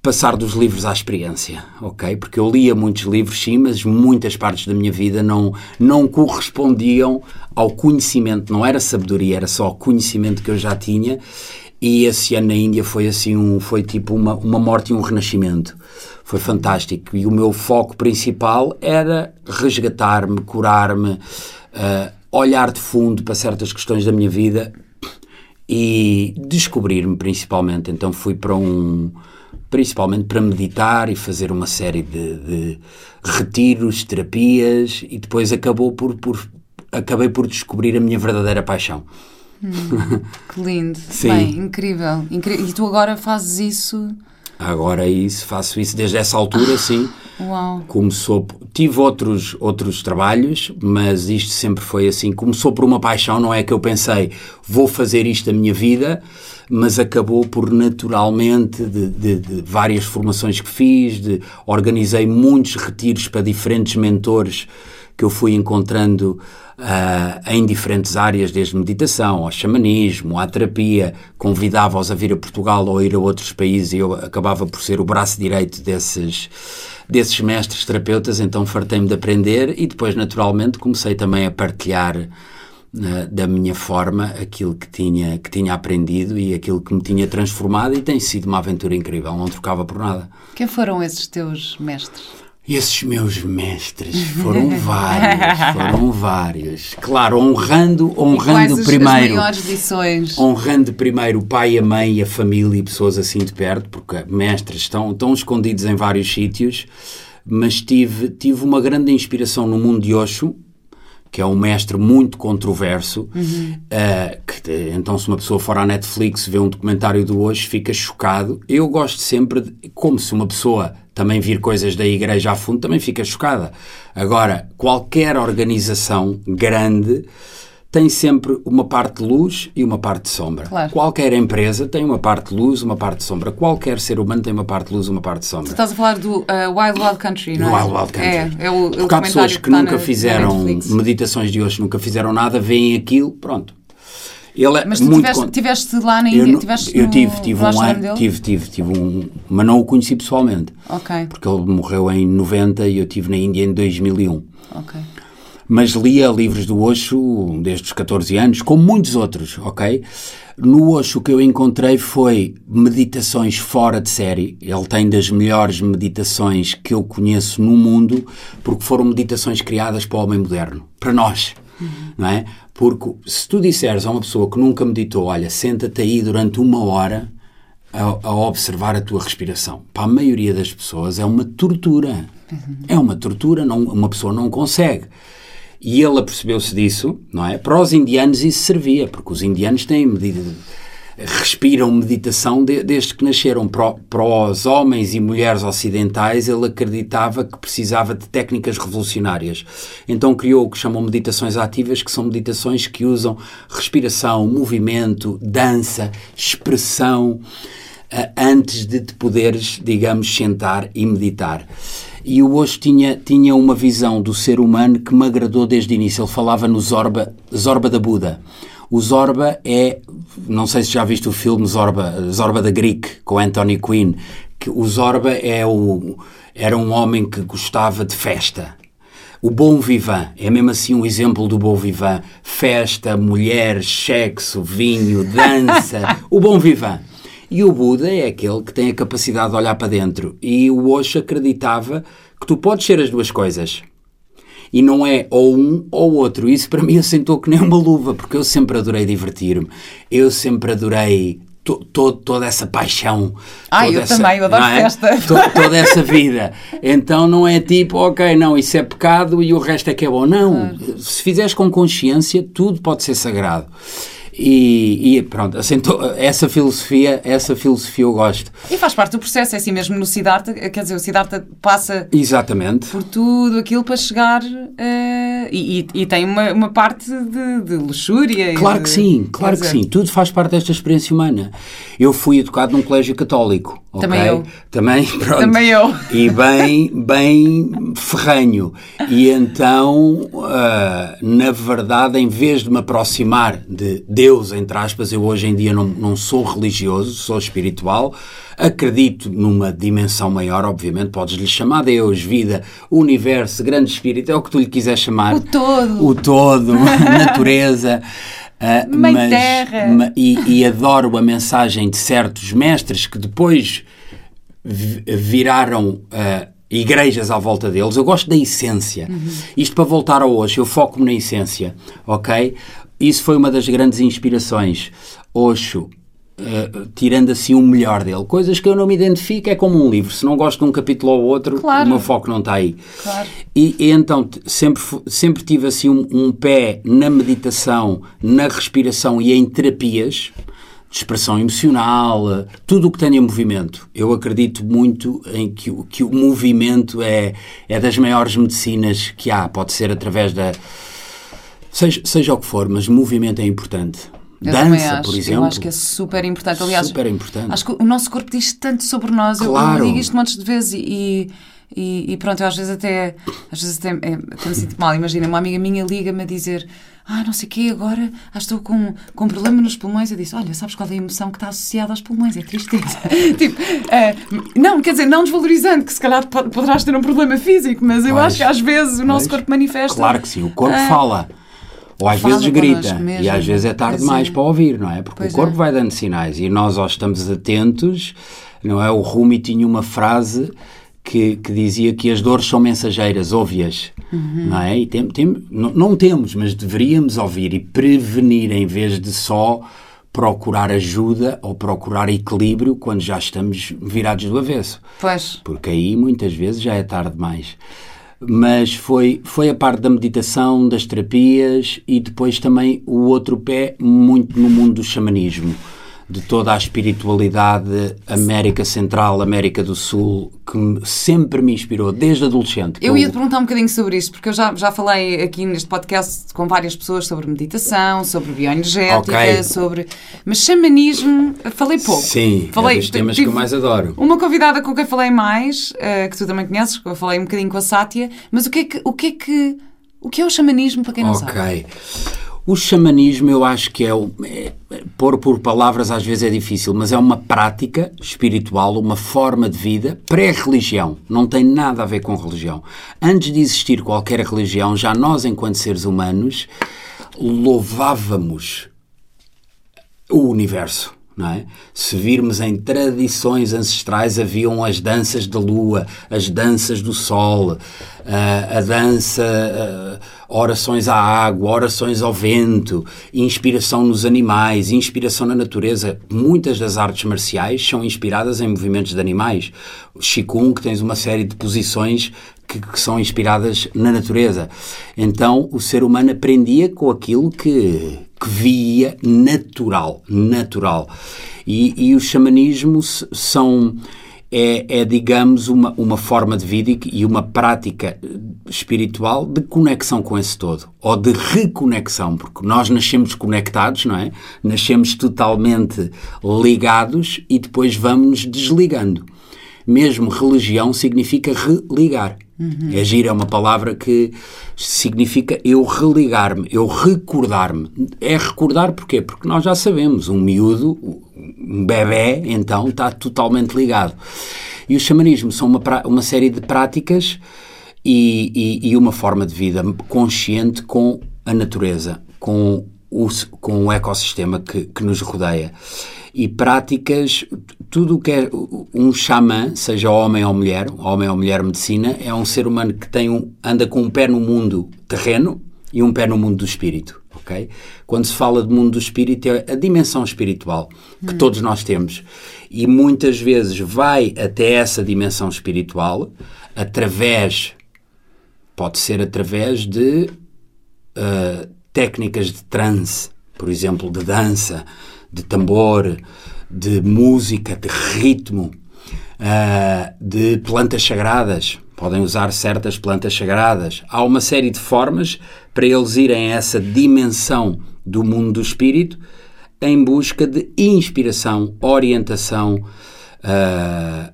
passar dos livros à experiência, ok? Porque eu lia muitos livros, sim, mas muitas partes da minha vida não, não correspondiam ao conhecimento, não era sabedoria, era só conhecimento que eu já tinha. E esse ano na Índia foi assim um, foi tipo uma, uma morte e um renascimento. Foi fantástico. E o meu foco principal era resgatar-me, curar-me, uh, olhar de fundo para certas questões da minha vida e descobrir-me principalmente. Então fui para um. principalmente para meditar e fazer uma série de, de retiros, terapias e depois acabou por, por, acabei por descobrir a minha verdadeira paixão. Hum, que lindo. Sim. Bem, incrível, incrível. E tu agora fazes isso? Agora é isso, faço isso desde essa altura, sim Uau. Começou, tive outros, outros trabalhos, mas isto sempre foi assim. Começou por uma paixão, não é que eu pensei, vou fazer isto a minha vida, mas acabou por naturalmente, de, de, de várias formações que fiz, de, organizei muitos retiros para diferentes mentores que eu fui encontrando uh, em diferentes áreas, desde meditação, ao xamanismo, à terapia, convidava-os a vir a Portugal ou a ir a outros países e eu acabava por ser o braço direito desses, desses mestres terapeutas, então fartei-me de aprender e depois, naturalmente, comecei também a partilhar uh, da minha forma aquilo que tinha, que tinha aprendido e aquilo que me tinha transformado e tem sido uma aventura incrível, não trocava por nada. Quem foram esses teus mestres? E esses meus mestres foram vários, foram vários. Claro, honrando, honrando e primeiro. As lições? Honrando primeiro o pai, a mãe, a família e pessoas assim de perto, porque mestres estão, estão escondidos em vários sítios, mas tive, tive uma grande inspiração no mundo de Osho, que é um mestre muito controverso, uhum. uh, que, então se uma pessoa for à Netflix vê um documentário do hoje, fica chocado. Eu gosto sempre, de, como se uma pessoa também vir coisas da igreja a fundo, também fica chocada. Agora, qualquer organização grande tem sempre uma parte de luz e uma parte de sombra. Claro. Qualquer empresa tem uma parte de luz, uma parte de sombra. Qualquer ser humano tem uma parte de luz, uma parte de sombra. Tu estás a falar do uh, Wild Wild Country, não é? Wild Wild Country. É, é o, Porque há pessoas que, que nunca na, fizeram meditações de hoje, nunca fizeram nada, veem aquilo, pronto. Ele é Mas tu muito tiveste, tiveste lá na Índia? Eu, tiveste eu tive, tive um ano, tive, tive, tive um, mas não o conheci pessoalmente. Ok. Porque ele morreu em 90 e eu estive na Índia em 2001. Ok. Mas lia livros do Osho desde os 14 anos, como muitos outros, ok? No Osho o que eu encontrei foi meditações fora de série. Ele tem das melhores meditações que eu conheço no mundo, porque foram meditações criadas para o homem moderno, para nós, uhum. não é? Porque se tu disseres a uma pessoa que nunca meditou, olha, senta-te aí durante uma hora a, a, observar a tua respiração, para a maioria das pessoas é uma tortura. Uhum. É uma tortura, não, uma pessoa não consegue. E ele apercebeu-se disso, não é? Para os indianos isso servia, porque os indianos têm medida respiram meditação de, desde que nasceram. Para, para os homens e mulheres ocidentais, ele acreditava que precisava de técnicas revolucionárias. Então criou o que chamam meditações ativas, que são meditações que usam respiração, movimento, dança, expressão, uh, antes de te poderes, digamos, sentar e meditar. E o Osho tinha, tinha uma visão do ser humano que me agradou desde o início. Ele falava no Zorba, Zorba da Buda. O Zorba é, não sei se já viste o filme Zorba, Zorba da Greek, com Anthony Quinn, que o Zorba é o, era um homem que gostava de festa. O bom vivant, é mesmo assim um exemplo do bom vivant. Festa, mulheres, sexo, vinho, dança, o bom vivant. E o Buda é aquele que tem a capacidade de olhar para dentro. E o Osho acreditava que tu podes ser as duas coisas e não é ou um ou outro. Isso para mim assentou que nem uma luva, porque eu sempre adorei divertir-me, eu sempre adorei to, to, toda essa paixão. Ah, eu essa, também, eu adoro é? festa. To, toda essa vida. Então não é tipo, ok, não, isso é pecado e o resto é que é bom. Não, se fizeres com consciência, tudo pode ser sagrado. E, e, pronto, assentou, essa filosofia, essa filosofia eu gosto. E faz parte do processo, é assim mesmo no Siddhartha, quer dizer, o Siddhartha passa Exatamente. por tudo aquilo para chegar uh, e, e, tem uma, uma parte de, de luxúria. Claro de, que sim, claro que sim, tudo faz parte desta experiência humana. Eu fui educado num colégio católico. Também okay? eu. Também, pronto. Também eu. E bem, bem ferranho. E então, uh, na verdade, em vez de me aproximar de Deus, entre aspas, eu hoje em dia não, não sou religioso, sou espiritual, acredito numa dimensão maior, obviamente, podes-lhe chamar Deus, vida, universo, grande espírito, é o que tu lhe quiseres chamar. O todo. O todo, natureza. Uh, Mãe mas, terra. Ma, e, e, adoro a mensagem de certos mestres que depois viraram uh, igrejas à volta deles. Eu gosto da essência. Uhum. Isto para voltar a hoje, eu foco-me na essência, ok? Isso foi uma das grandes inspirações. Osho, Uh, tirando assim o melhor dele. Coisas que eu não me identifico é como um livro. Se não gosto de um capítulo ou outro, claro. o meu foco não está aí. Claro. E, e, então sempre, sempre tive assim um, um, pé na meditação, na respiração e em terapias. de expressão emocional, tudo o que tenha movimento. Eu acredito muito em que, o- que o movimento é, é das maiores medicinas que há. Pode ser através da. Seja, seja o que for, mas movimento é importante. Eu Dança, acho. por exemplo. Eu acho que é super importante. Aliás, super importante. acho que o nosso corpo diz tanto sobre nós. Eu- Eu, Claro. digo isto montes de vezes e, e, e pronto, eu às vezes até, às vezes até, é, até me sinto mal. Imagina, uma amiga minha liga-me a dizer ah, não sei o quê, agora ah, estou com, com um problema nos pulmões. Eu disse, olha, sabes qual é a emoção que está associada aos pulmões? É tristeza. tipo, eh, não, quer dizer, não desvalorizando, que se calhar po- poderás ter um problema físico, mas eu Pois. acho que às vezes o nosso Pois. corpo manifesta. Claro que sim, o corpo Ah, fala. Ou às fala vezes grita. E às vezes é tarde Pois demais para ouvir, não é? Porque Pois o corpo é. vai dando sinais e nós, ou estamos atentos, não é? O Rumi tinha uma frase que, que dizia que as dores são mensageiras, ouve-as, Uhum. não é? E tem, tem- não, não temos, mas deveríamos ouvir e prevenir em vez de só procurar ajuda ou procurar equilíbrio quando já estamos virados do avesso Pois. porque aí muitas vezes já é tarde demais. Mas foi, foi a parte da meditação, das terapias e depois também o outro pé muito no mundo do xamanismo, de toda a espiritualidade América Central, América do Sul, que sempre me inspirou, desde adolescente. Eu ia te perguntar um bocadinho sobre isto, porque eu já, já falei aqui neste podcast com várias pessoas sobre meditação, sobre bioenergética, Ok. sobre. Mas xamanismo, falei pouco. Sim, falei, é dos temas que eu mais adoro. Uma convidada com quem falei mais, eh, que tu também conheces, que eu falei um bocadinho com a Sátia, mas o que é que. O que é, que, o que é o xamanismo para quem não sabe? Ok. O xamanismo eu acho que é, o- é- pôr por palavras às vezes é difícil, mas é uma prática espiritual, uma forma de vida pré-religião. Não tem nada a ver com religião. Antes de existir qualquer religião, já nós, enquanto seres humanos, louvávamos o universo. É? Se virmos em tradições ancestrais, haviam as danças da lua, as danças do sol, ah, a dança, ah, orações à água, orações ao vento, inspiração nos animais, inspiração na natureza. Muitas das artes marciais são inspiradas em movimentos de animais. O Qigong, que tens uma série de posições que, que são inspiradas na natureza. Então o ser humano aprendia com aquilo que, que via natural, natural. E, e o xamanismo s- são é, é, digamos uma, uma forma de vida e e uma prática eh, espiritual de conexão com esse todo ou de reconexão, porque nós nascemos conectados, não é? Nascemos totalmente ligados e depois vamos nos desligando mesmo religião significa religar. É giro, é uma palavra que significa eu religar-me, eu recordar-me. É recordar porquê? Porque nós já sabemos, um miúdo, um bebê, então, está totalmente ligado. E o xamanismo são uma, uma série de práticas e, e- e uma forma de vida consciente com a natureza, com o, com o ecossistema que, que nos rodeia. E práticas, tudo o que é um xamã, seja homem ou mulher, homem ou mulher medicina, é um ser humano que tem um, anda com um pé no mundo terreno e um pé no mundo do espírito. ok? Quando se fala de mundo do espírito, é a dimensão espiritual que todos nós temos. E muitas vezes vai até essa dimensão espiritual através pode ser através de uh, técnicas de transe, por exemplo, de dança, de tambor, de música, de ritmo, uh, de plantas sagradas. Podem usar certas plantas sagradas. Há uma série de formas para eles irem a essa dimensão do mundo do espírito em busca de inspiração, orientação, uh,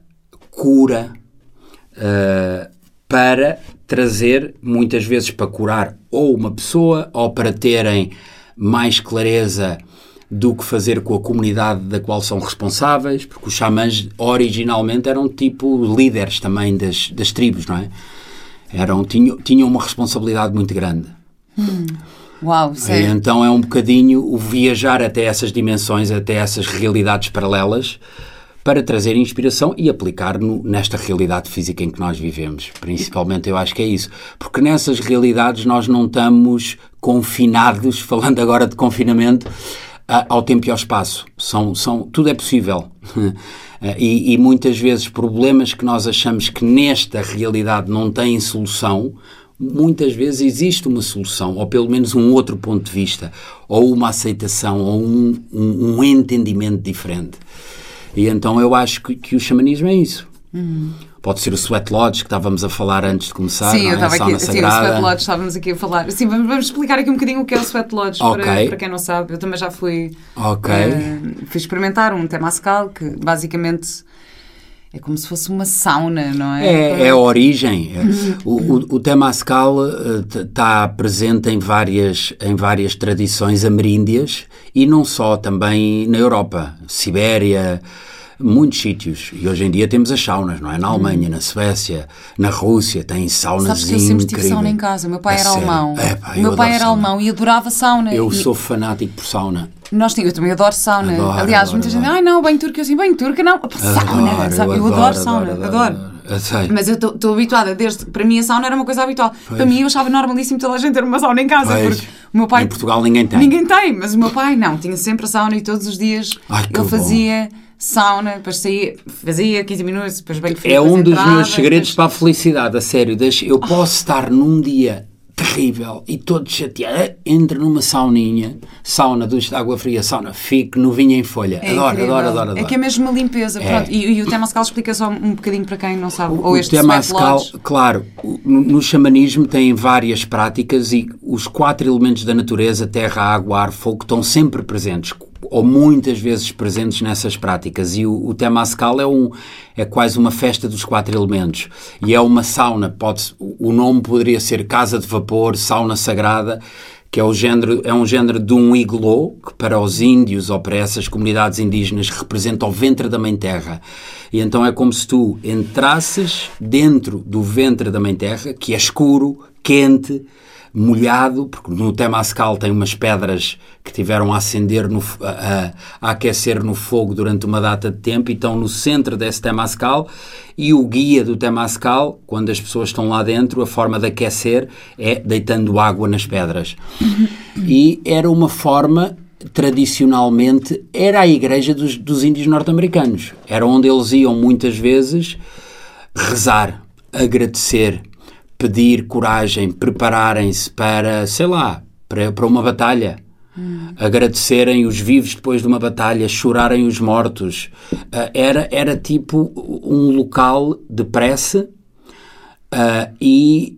cura, uh, para trazer, muitas vezes para curar ou uma pessoa ou para terem mais clareza do que fazer com a comunidade da qual são responsáveis, porque os xamãs originalmente eram tipo líderes também das, das tribos, não é? Eram, tinham, tinham uma responsabilidade muito grande. Uau, sério. Então é um bocadinho o viajar até essas dimensões, até essas realidades paralelas, para trazer inspiração e aplicar no, nesta realidade física em que nós vivemos. Principalmente eu acho que é isso. Porque nessas realidades nós não estamos confinados, falando agora de confinamento, ao tempo e ao espaço. São, são, tudo é possível. E, e muitas vezes problemas que nós achamos que nesta realidade não têm solução, muitas vezes existe uma solução, ou pelo menos um outro ponto de vista, ou uma aceitação, ou um, um, um entendimento diferente. E então eu acho que, que o xamanismo é isso. Uhum. Pode ser o Sweat Lodge que estávamos a falar antes de começar. Sim, eu é? estava A sauna aqui. Sim, o sagrada. Sweat Lodge estávamos aqui a falar. Sim, vamos, vamos explicar aqui um bocadinho o que é o Sweat Lodge para, Ok. para quem não sabe. Eu também já fui. Ok. eh, fui experimentar um Temascal que basicamente é como se fosse uma sauna, não é? É, é a origem. É. O, o, o Temascal está presente em várias, em várias tradições ameríndias e não só, também na Europa, Sibéria, muitos sítios. E hoje em dia temos as saunas, não é? Na Alemanha, na Suécia, na Rússia, tem saunas Sabes que eu sempre tive sauna em casa. O meu pai A era sério? alemão. Epá, o eu meu pai era sauna. alemão e adorava sauna. Eu E sou fanático por sauna. Nós eu também adoro sauna. Adoro, Aliás, adoro, muita gente, adoro. ai não, banho turco, eu assim, banho turco, não. Sauna, sabe? eu, adoro, sauna, adoro. Eu. Mas eu estou habituada, desde para mim a sauna era uma coisa habitual. Para mim eu achava normalíssimo toda a gente ter uma sauna em casa, Pois. porque o meu pai. Em Portugal ninguém tem. Ninguém tem, mas o meu pai não, tinha sempre a sauna e todos os dias Ai, que ele bom. Sauna, depois saía, fazia 15 minutos, depois bem. É um dos entrava, meus segredos depois- para a felicidade, a sério. Deixa- Eu posso estar num dia terrível e todo chateado. Eh, Entre numa sauninha, sauna, ducha de água fria, sauna, fico no vinho em folha. É adoro, incrível. adoro, adoro, adoro. É que é mesmo uma limpeza. É. Pronto. E, e o Temascal explica só um bocadinho para quem não sabe. Ou o este Temascal, Sweat Lodge. claro, o- no, no xamanismo tem várias práticas e os quatro elementos da natureza, terra, água, ar, fogo, estão sempre presentes, ou muitas vezes presentes nessas práticas. E o, o Temascal é, um, é quase uma festa dos quatro elementos. E é uma sauna, pode o nome poderia ser casa de vapor, sauna sagrada, que é, o género, é um género de um igloo, que para os índios ou para essas comunidades indígenas representa o ventre da Mãe Terra. E então é como se tu entrasses dentro do ventre da Mãe Terra, que é escuro, quente, molhado, porque no Temascal tem umas pedras que tiveram a acender, no, a- a aquecer no fogo durante uma data de tempo e estão no centro desse Temascal e o guia do Temascal, quando as pessoas estão lá dentro, a forma de aquecer é deitando água nas pedras. E era uma forma tradicionalmente era a igreja dos, dos índios norte-americanos. Era onde eles iam muitas vezes rezar, agradecer, pedir coragem, prepararem-se para, sei lá, para, para uma batalha. Agradecerem os vivos depois de uma batalha, chorarem os mortos. Ah, era, era tipo um local de prece ah, e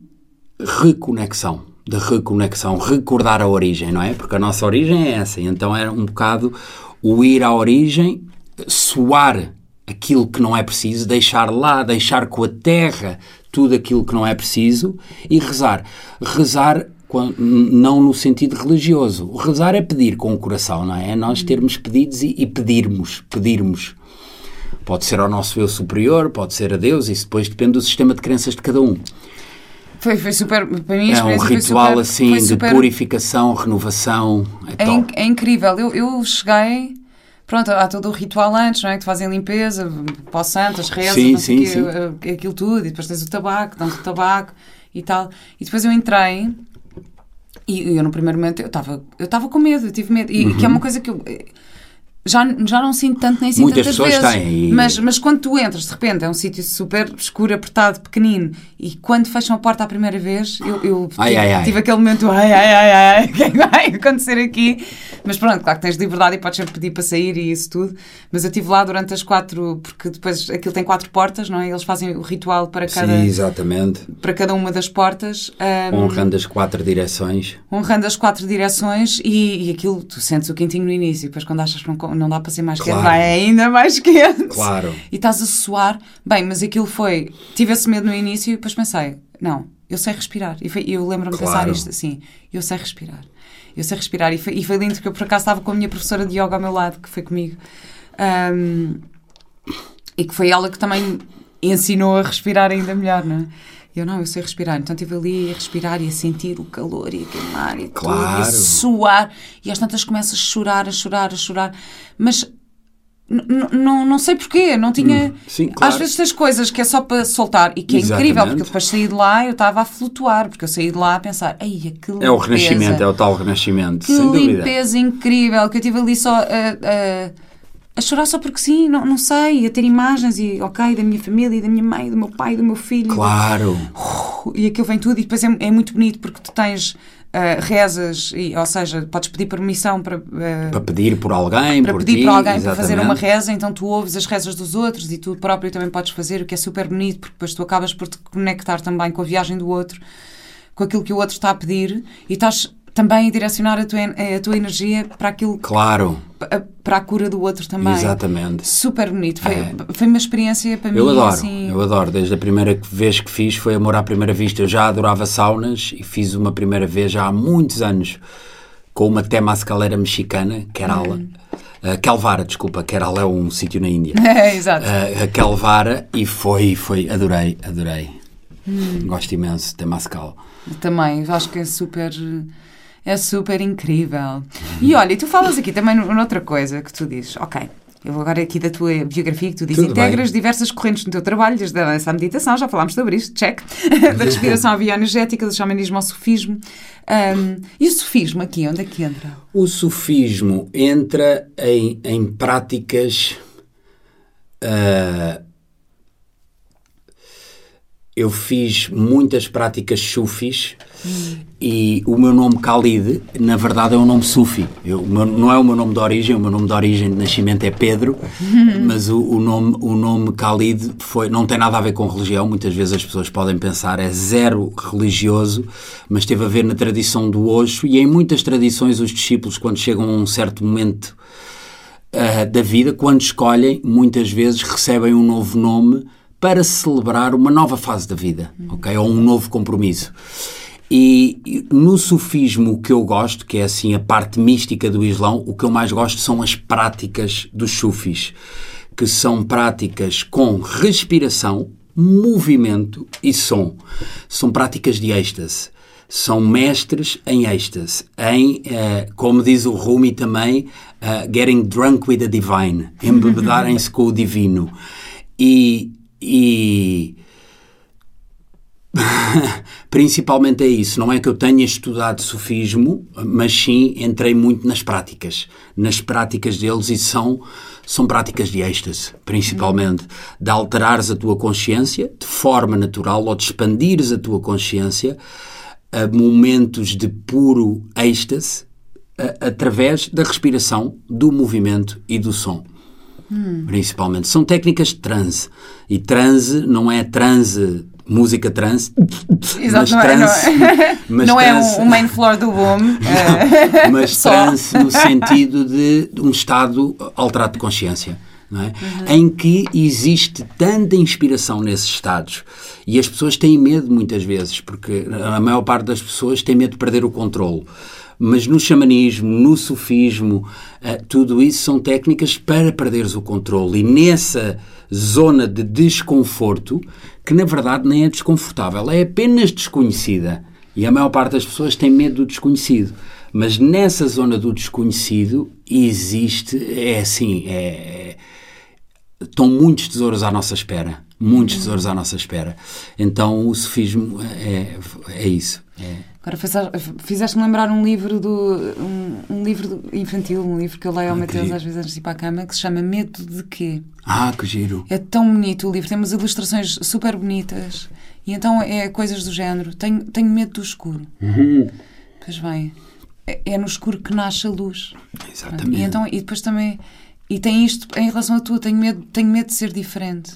reconexão, de reconexão, recordar a origem, não é? Porque a nossa origem é essa, então era um bocado o ir à origem, soar aquilo que não é preciso, deixar lá, deixar com a terra tudo aquilo que não é preciso e rezar. Rezar não no sentido religioso. Rezar é pedir com o coração, não é? É nós termos pedidos e, e pedirmos, pedirmos. Pode ser ao nosso eu superior, pode ser a Deus, isso depois depende do sistema de crenças de cada um. Foi, foi super. Para mim, É um ritual super- assim foi de super- purificação, renovação. É, É, inc- é incrível. Eu, eu cheguei. Pronto, há todo o ritual antes, não é? Que te fazem limpeza, para o santo, as rezas, Sim, sim, quê, eh, aquilo tudo, e depois tens o tabaco, dão-te o tabaco e tal. E depois eu entrei e eu no primeiro momento eu estava eu estava com medo, eu tive medo. E que é uma coisa que eu eh, já, já não sinto tanto nem sinto Muitas tantas pessoas vezes. têm, e- Mas, mas quando tu entras, de repente, é um sítio super escuro, apertado, pequenino, e quando fecham a porta a primeira vez, eu, eu Ai, tive, ai, ai. tive aquele momento, ai, ai, ai, ai, o que é que vai acontecer aqui? Mas pronto, claro que tens liberdade e podes sempre pedir para sair e isso tudo. Mas eu estive lá durante as quatro, porque depois aquilo tem quatro portas, não é? Eles fazem o ritual para cada, Sim, exatamente. para cada uma das portas. ahm, Honrando as quatro direções. honrando as quatro direções e, e aquilo, tu sentes o quentinho no início, depois quando achas que não, não dá para ser mais quente, Claro. vai ainda mais quente. Claro. E estás a suar. Bem, mas aquilo foi. Tive esse medo no início e depois pensei, não, eu sei respirar. E foi- eu lembro-me de pensar Claro. isto assim, eu sei respirar. Eu sei respirar. E foi, e foi lindo porque eu por acaso estava com a minha professora de yoga ao meu lado, que foi comigo. Ahm, e que foi ela que também ensinou a respirar ainda melhor, não é? E Eu não, eu sei respirar. Então estive ali a respirar e a sentir o calor e a queimar e tudo, e a Claro. suar. E às tantas começas a chorar, a chorar, a chorar. Mas não, sei porquê, não tinha. Hum, sim, claro. Às vezes tens coisas que é só para soltar e que é Exatamente. incrível, porque depois saí de lá eu estava a flutuar, porque eu saí de lá a pensar, ai, que É o limpeza, renascimento, é o tal renascimento, que sem dúvida. limpeza incrível, que eu tive ali só a, a- a chorar só porque sim, não, não sei, a ter imagens e, ok, da minha família, da minha mãe, do meu pai, do meu filho. Claro. E aquilo vem tudo, e depois é, é muito bonito porque tu tens uh, rezas, e, ou seja, podes pedir permissão para. Uh, para pedir por alguém, para por pedir ti, para alguém exatamente. para fazer uma reza, então tu ouves as rezas dos outros e tu próprio também podes fazer, o que é super bonito, porque depois tu acabas por te conectar também com a viagem do outro, com aquilo que o outro está a pedir, e estás também direcionar a tua, a tua energia para aquilo Claro, para a cura do outro também. exatamente. Super bonito. Foi, É. foi uma experiência para Eu mim adoro, assim. eu adoro. Desde a primeira vez que fiz foi amor à primeira vista. Eu já adorava saunas e fiz uma primeira vez já há muitos anos com uma temascalera mexicana, Kerala. Hum. Uh, Kelvara, desculpa, Kerala é um sítio na Índia. É, exato. Uh, e foi, foi, adorei, adorei. Hum. Gosto imenso de temascal. Também, acho que é super. É super incrível. E olha, tu falas aqui também noutra coisa que tu dizes, ok. Eu vou agora aqui da tua biografia que tu dizes, integras bem. diversas correntes no teu trabalho, desde a dança à meditação, já falámos sobre isto, check, da respiração à bioenergética, do xamanismo ao sufismo. Ahm, e o sufismo aqui, onde é que entra? O sufismo entra em, em práticas. ah, eu fiz muitas práticas sufis e o meu nome Khalid, na verdade, é um nome sufi. Eu, meu- não é o meu nome de origem, o meu nome de origem de nascimento é Pedro, mas o, o nome, o nome Khalid foi, não tem nada a ver com religião. Muitas vezes as pessoas podem pensar é zero religioso, mas teve a ver na tradição do Osho e em muitas tradições os discípulos, quando chegam a um certo momento ah, da vida, quando escolhem, muitas vezes recebem um novo nome para celebrar uma nova fase da vida, ok? Ou um novo compromisso. E no sufismo que eu gosto, que é assim a parte mística do Islão, o que eu mais gosto são as práticas dos sufis, que são práticas com respiração, movimento e som. São práticas de êxtase são mestres em êxtase, em, eh, como diz o Rumi também, eh, getting drunk with the divine, embebedarem-se com o divino. E, e principalmente é isso, não é que eu tenha estudado sufismo, mas sim entrei muito nas práticas, nas práticas deles e são, são práticas de êxtase, principalmente, de alterares a tua consciência de forma natural ou de expandires a tua consciência a momentos de puro êxtase a- através da respiração, do movimento e do som. Principalmente. São técnicas de transe. E transe não é transe, música. Exato, mas não é, não é, mas não é transe- um, um main floor do boom. eh, mas Só. transe no sentido de um estado alterado de consciência. não é? Em que existe tanta inspiração nesses estados e as pessoas têm medo muitas vezes, porque a maior parte das pessoas tem medo de perder o controle. Mas no xamanismo, no sufismo, eh, tudo isso são técnicas para perderes o controle. E nessa zona de desconforto, que na verdade nem é desconfortável, é apenas desconhecida. E a maior parte das pessoas tem medo do desconhecido. Mas nessa zona do desconhecido existe, é assim, é, estão muitos tesouros à nossa espera. Muitos tesouros à nossa espera. Então o sufismo é, é isso. É. Agora fizeste- fizeste-me lembrar um livro do um, um livro infantil, um livro que eu leio ao Ah, Mateus às vezes antes de ir para a cama, que se chama Medo de quê? Ah, que giro. É tão bonito o livro, tem umas ilustrações super bonitas. E então é coisas do género. Tenho, tenho medo do escuro. Pois bem, é, é no escuro que nasce a luz. Exatamente. E, então, e depois também. E tem isto em relação a tu, tenho medo, tenho medo de ser diferente.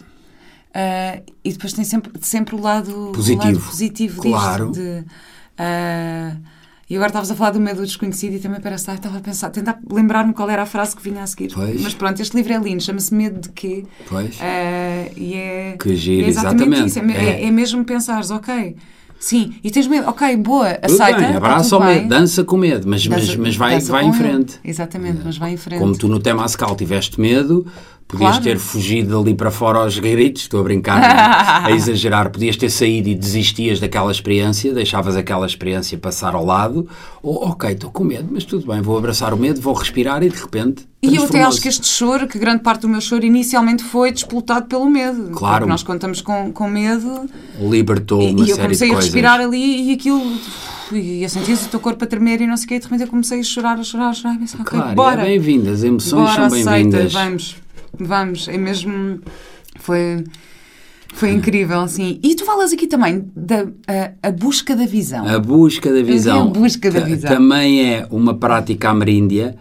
Ah, e depois tem sempre, sempre o lado Positivo. o lado positivo Claro. disto. De, ah, e agora estavas a falar do medo do desconhecido e também parece, ah, estava a pensar, tentar lembrar-me qual era a frase que vinha a seguir. Pois. Mas pronto, este livro é lindo, chama-se Medo de quê? Pois. Ah, e é, Que giro, é exatamente exatamente. É, É. é- é mesmo pensares, ok, sim, e tens medo, ok, boa, Tudo aceita. bem, abraça tudo o medo, dança com medo, mas, mas, Dança- mas vai, dança vai com em ele. frente. Exatamente, mas vai em frente. Como tu no Temascal tiveste medo, podias Claro. ter fugido ali para fora aos gritos, estou a brincar, é? a exagerar, podias ter saído e desistias daquela experiência, deixavas aquela experiência passar ao lado, ou ok, estou com medo, mas tudo bem, vou abraçar o medo, vou respirar e de repente. E eu até acho que este choro, que grande parte do meu choro inicialmente foi despolutado pelo medo. Claro. Porque nós estamos com, com medo libertou uma e eu comecei a respirar ali e aquilo e a sentir o teu corpo a tremer e não sei o quê, e de repente eu comecei a chorar, a chorar, a chorar, e pensei, Claro, ok, e bora. é bem-vindo, as emoções Bora, são bem-vindas. vamos, vamos, é mesmo, foi, foi incrível, assim. E tu falas aqui também da a, a busca da visão. A busca da visão. Busca da visão. Também é uma prática ameríndia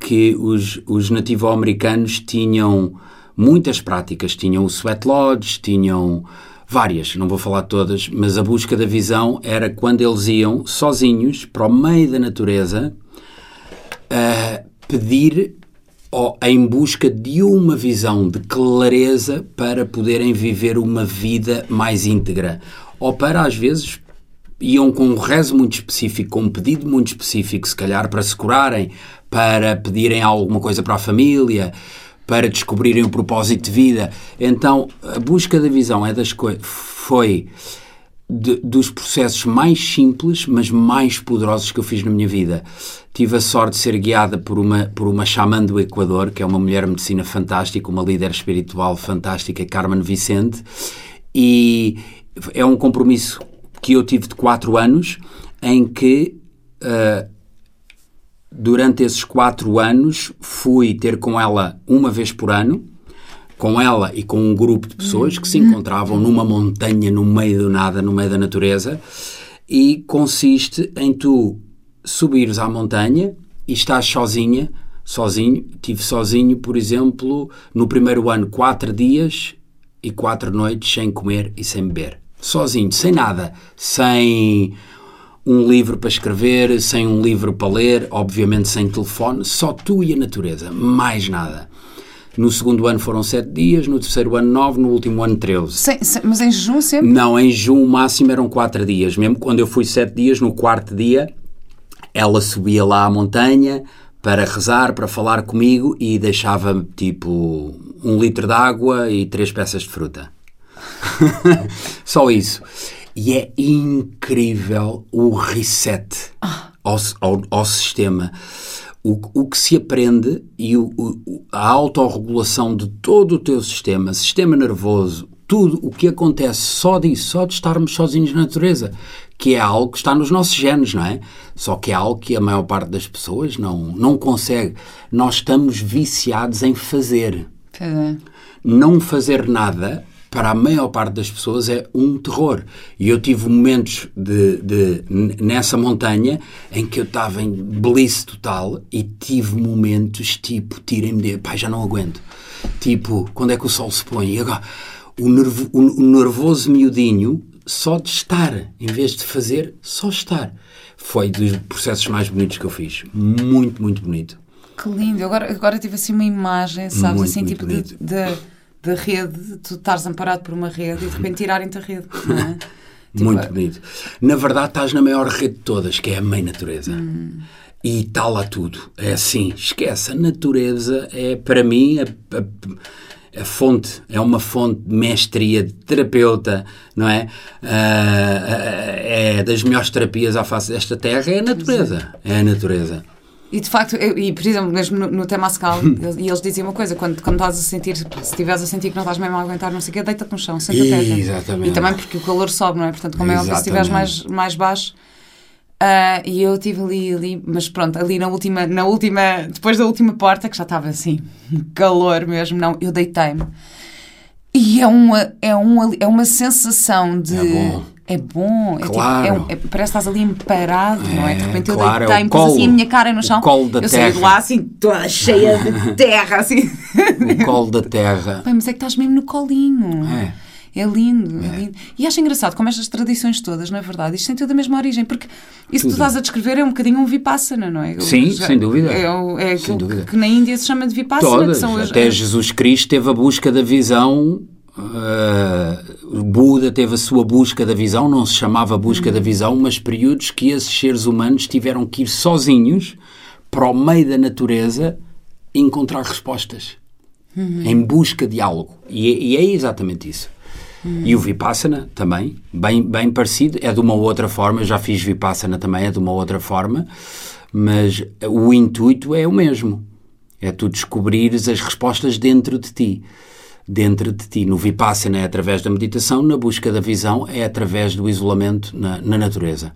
que os, os nativo-americanos tinham muitas práticas. Tinham o sweat lodge, tinham várias, não vou falar todas, mas a busca da visão era quando eles iam sozinhos para o meio da natureza a pedir ou em busca de uma visão de clareza para poderem viver uma vida mais íntegra. Ou para, às vezes, iam com um rezo muito específico, com um pedido muito específico, se calhar para se curarem, para pedirem alguma coisa para a família, para descobrirem o propósito de vida. Então, a busca da visão é das. Foi de- dos processos mais simples, mas mais poderosos que eu fiz na minha vida. Tive a sorte de ser guiada por uma, por uma xamã do Equador, que é uma mulher medicina fantástica, uma líder espiritual fantástica, Carmen Vicente, e é um compromisso que eu tive de quatro anos, em que ah, durante esses quatro anos fui ter com ela uma vez por ano, com ela e com um grupo de pessoas que se encontravam numa montanha no meio do nada, no meio da natureza, e consiste em tu subires à montanha e estás sozinha, sozinho, tive sozinho, por exemplo, no primeiro ano quatro dias e quatro noites sem comer e sem beber. Sozinho, sem nada, sem um livro para escrever, sem um livro para ler, obviamente sem telefone, só tu e a natureza, mais nada. No segundo ano foram sete dias, no terceiro ano nove, no último ano treze. Sem- sem- mas em jejum sempre? Não, em junho o máximo eram quatro dias. Mesmo quando eu fui sete dias, no quarto dia, ela subia lá à montanha para rezar, para falar comigo e deixava-me tipo um litro de água e três peças de fruta. Só isso. E é incrível o reset ao, ao, ao sistema. O, o que se aprende e o, o- a autorregulação de todo o teu sistema, sistema nervoso, tudo o que acontece só disso, só de estarmos sozinhos na natureza, que é algo que está nos nossos genes, não é? Só que é algo que a maior parte das pessoas não, não consegue. Nós estamos viciados em fazer é. não fazer nada para a maior parte das pessoas é um terror. E eu tive momentos de, de- nessa montanha em que eu estava em bliss total e tive momentos tipo, tirem-me de. Pai, já não aguento. Tipo, quando é que o sol se põe? E agora, o, nervo- o- o nervoso miudinho, só de estar, em vez de fazer, só estar. Foi dos processos mais bonitos que eu fiz. Muito, muito bonito. Que lindo. Agora, agora tive assim uma imagem, sabes, Muito, assim, muito tipo bonito. de, de rede, tu estás amparado por uma rede e de repente tirarem-te a rede. Não é? Tipo, Muito bonito. Na verdade, estás na maior rede de todas, que é a Mãe Natureza. Hum. E está lá tudo. É assim, esquece. A natureza é, para mim, a, a- a fonte, é uma fonte de mestria, de terapeuta, não é? Ah, é das melhores terapias à face desta terra, é a natureza. É a natureza. E de facto, eu- e por exemplo, mesmo no, no Temascal, e eles diziam uma coisa: quando, quando estás a sentir, se estiveres a sentir que não estás mesmo a aguentar, não sei o quê, deita-te no chão, senta a terra. Exatamente. E também porque o calor sobe, não é? Portanto, como é óbvio, se estiveres mais, mais baixo. ah, e eu estive ali, ali, mas pronto, ali na última, na última, depois da última porta, que já estava assim, calor mesmo, não, eu deitei-me. E é uma, é uma, é uma sensação de. É. É bom, é tipo- Claro. é é- parece que estás ali parado, não é? De É, repente eu claro, é o deitei-me, pus assim a minha cara no O chão. colo da eu saí de terra. lá assim, toda cheia de terra, assim. O colo da terra. Bem, mas é que estás mesmo no colinho. É. É lindo, é. lindo. E acho engraçado como estas tradições todas, na verdade, isto tem tudo a mesma origem, porque isso que tu Tudo. estás a descrever é um bocadinho um vipassana, não é? Sim, Já- sem dúvida. É, o- é aquilo dúvida. que na Índia se chama de vipassana, Todas. que são as, Até Jesus Cristo teve a busca da visão. Uh, Buda teve a sua busca da visão, não se chamava busca da visão, mas períodos que esses seres humanos tiveram que ir sozinhos para o meio da natureza encontrar respostas em busca de algo. E, é- e é exatamente isso. E o Vipassana também, bem, bem parecido, é de uma outra forma. Eu já fiz Vipassana também, é de uma outra forma, mas o intuito é o mesmo. É tu descobrires as respostas dentro de ti. Dentro de ti. No Vipassana é através da meditação, na busca da visão é através do isolamento na, na natureza.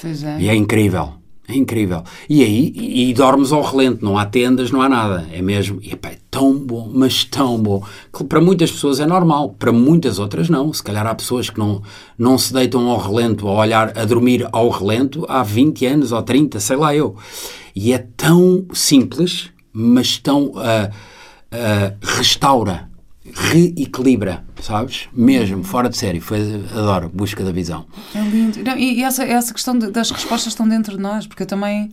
Pois é. E é incrível. É incrível. E aí, e, e dormes ao relento, não há tendas, não há nada. É mesmo, e epá, é tão bom, mas tão bom. Que para muitas pessoas é normal, para muitas outras não. Se calhar há pessoas que não, não se deitam ao relento, a olhar, a dormir ao relento há 20 anos ou 30, sei lá eu. E é tão simples, mas tão. Uh, uh, restaura reequilibra, sabes? Mesmo, fora de série. Foi, adoro, busca da visão. É lindo. Não, e essa, essa questão de, das respostas estão dentro de nós, porque eu também.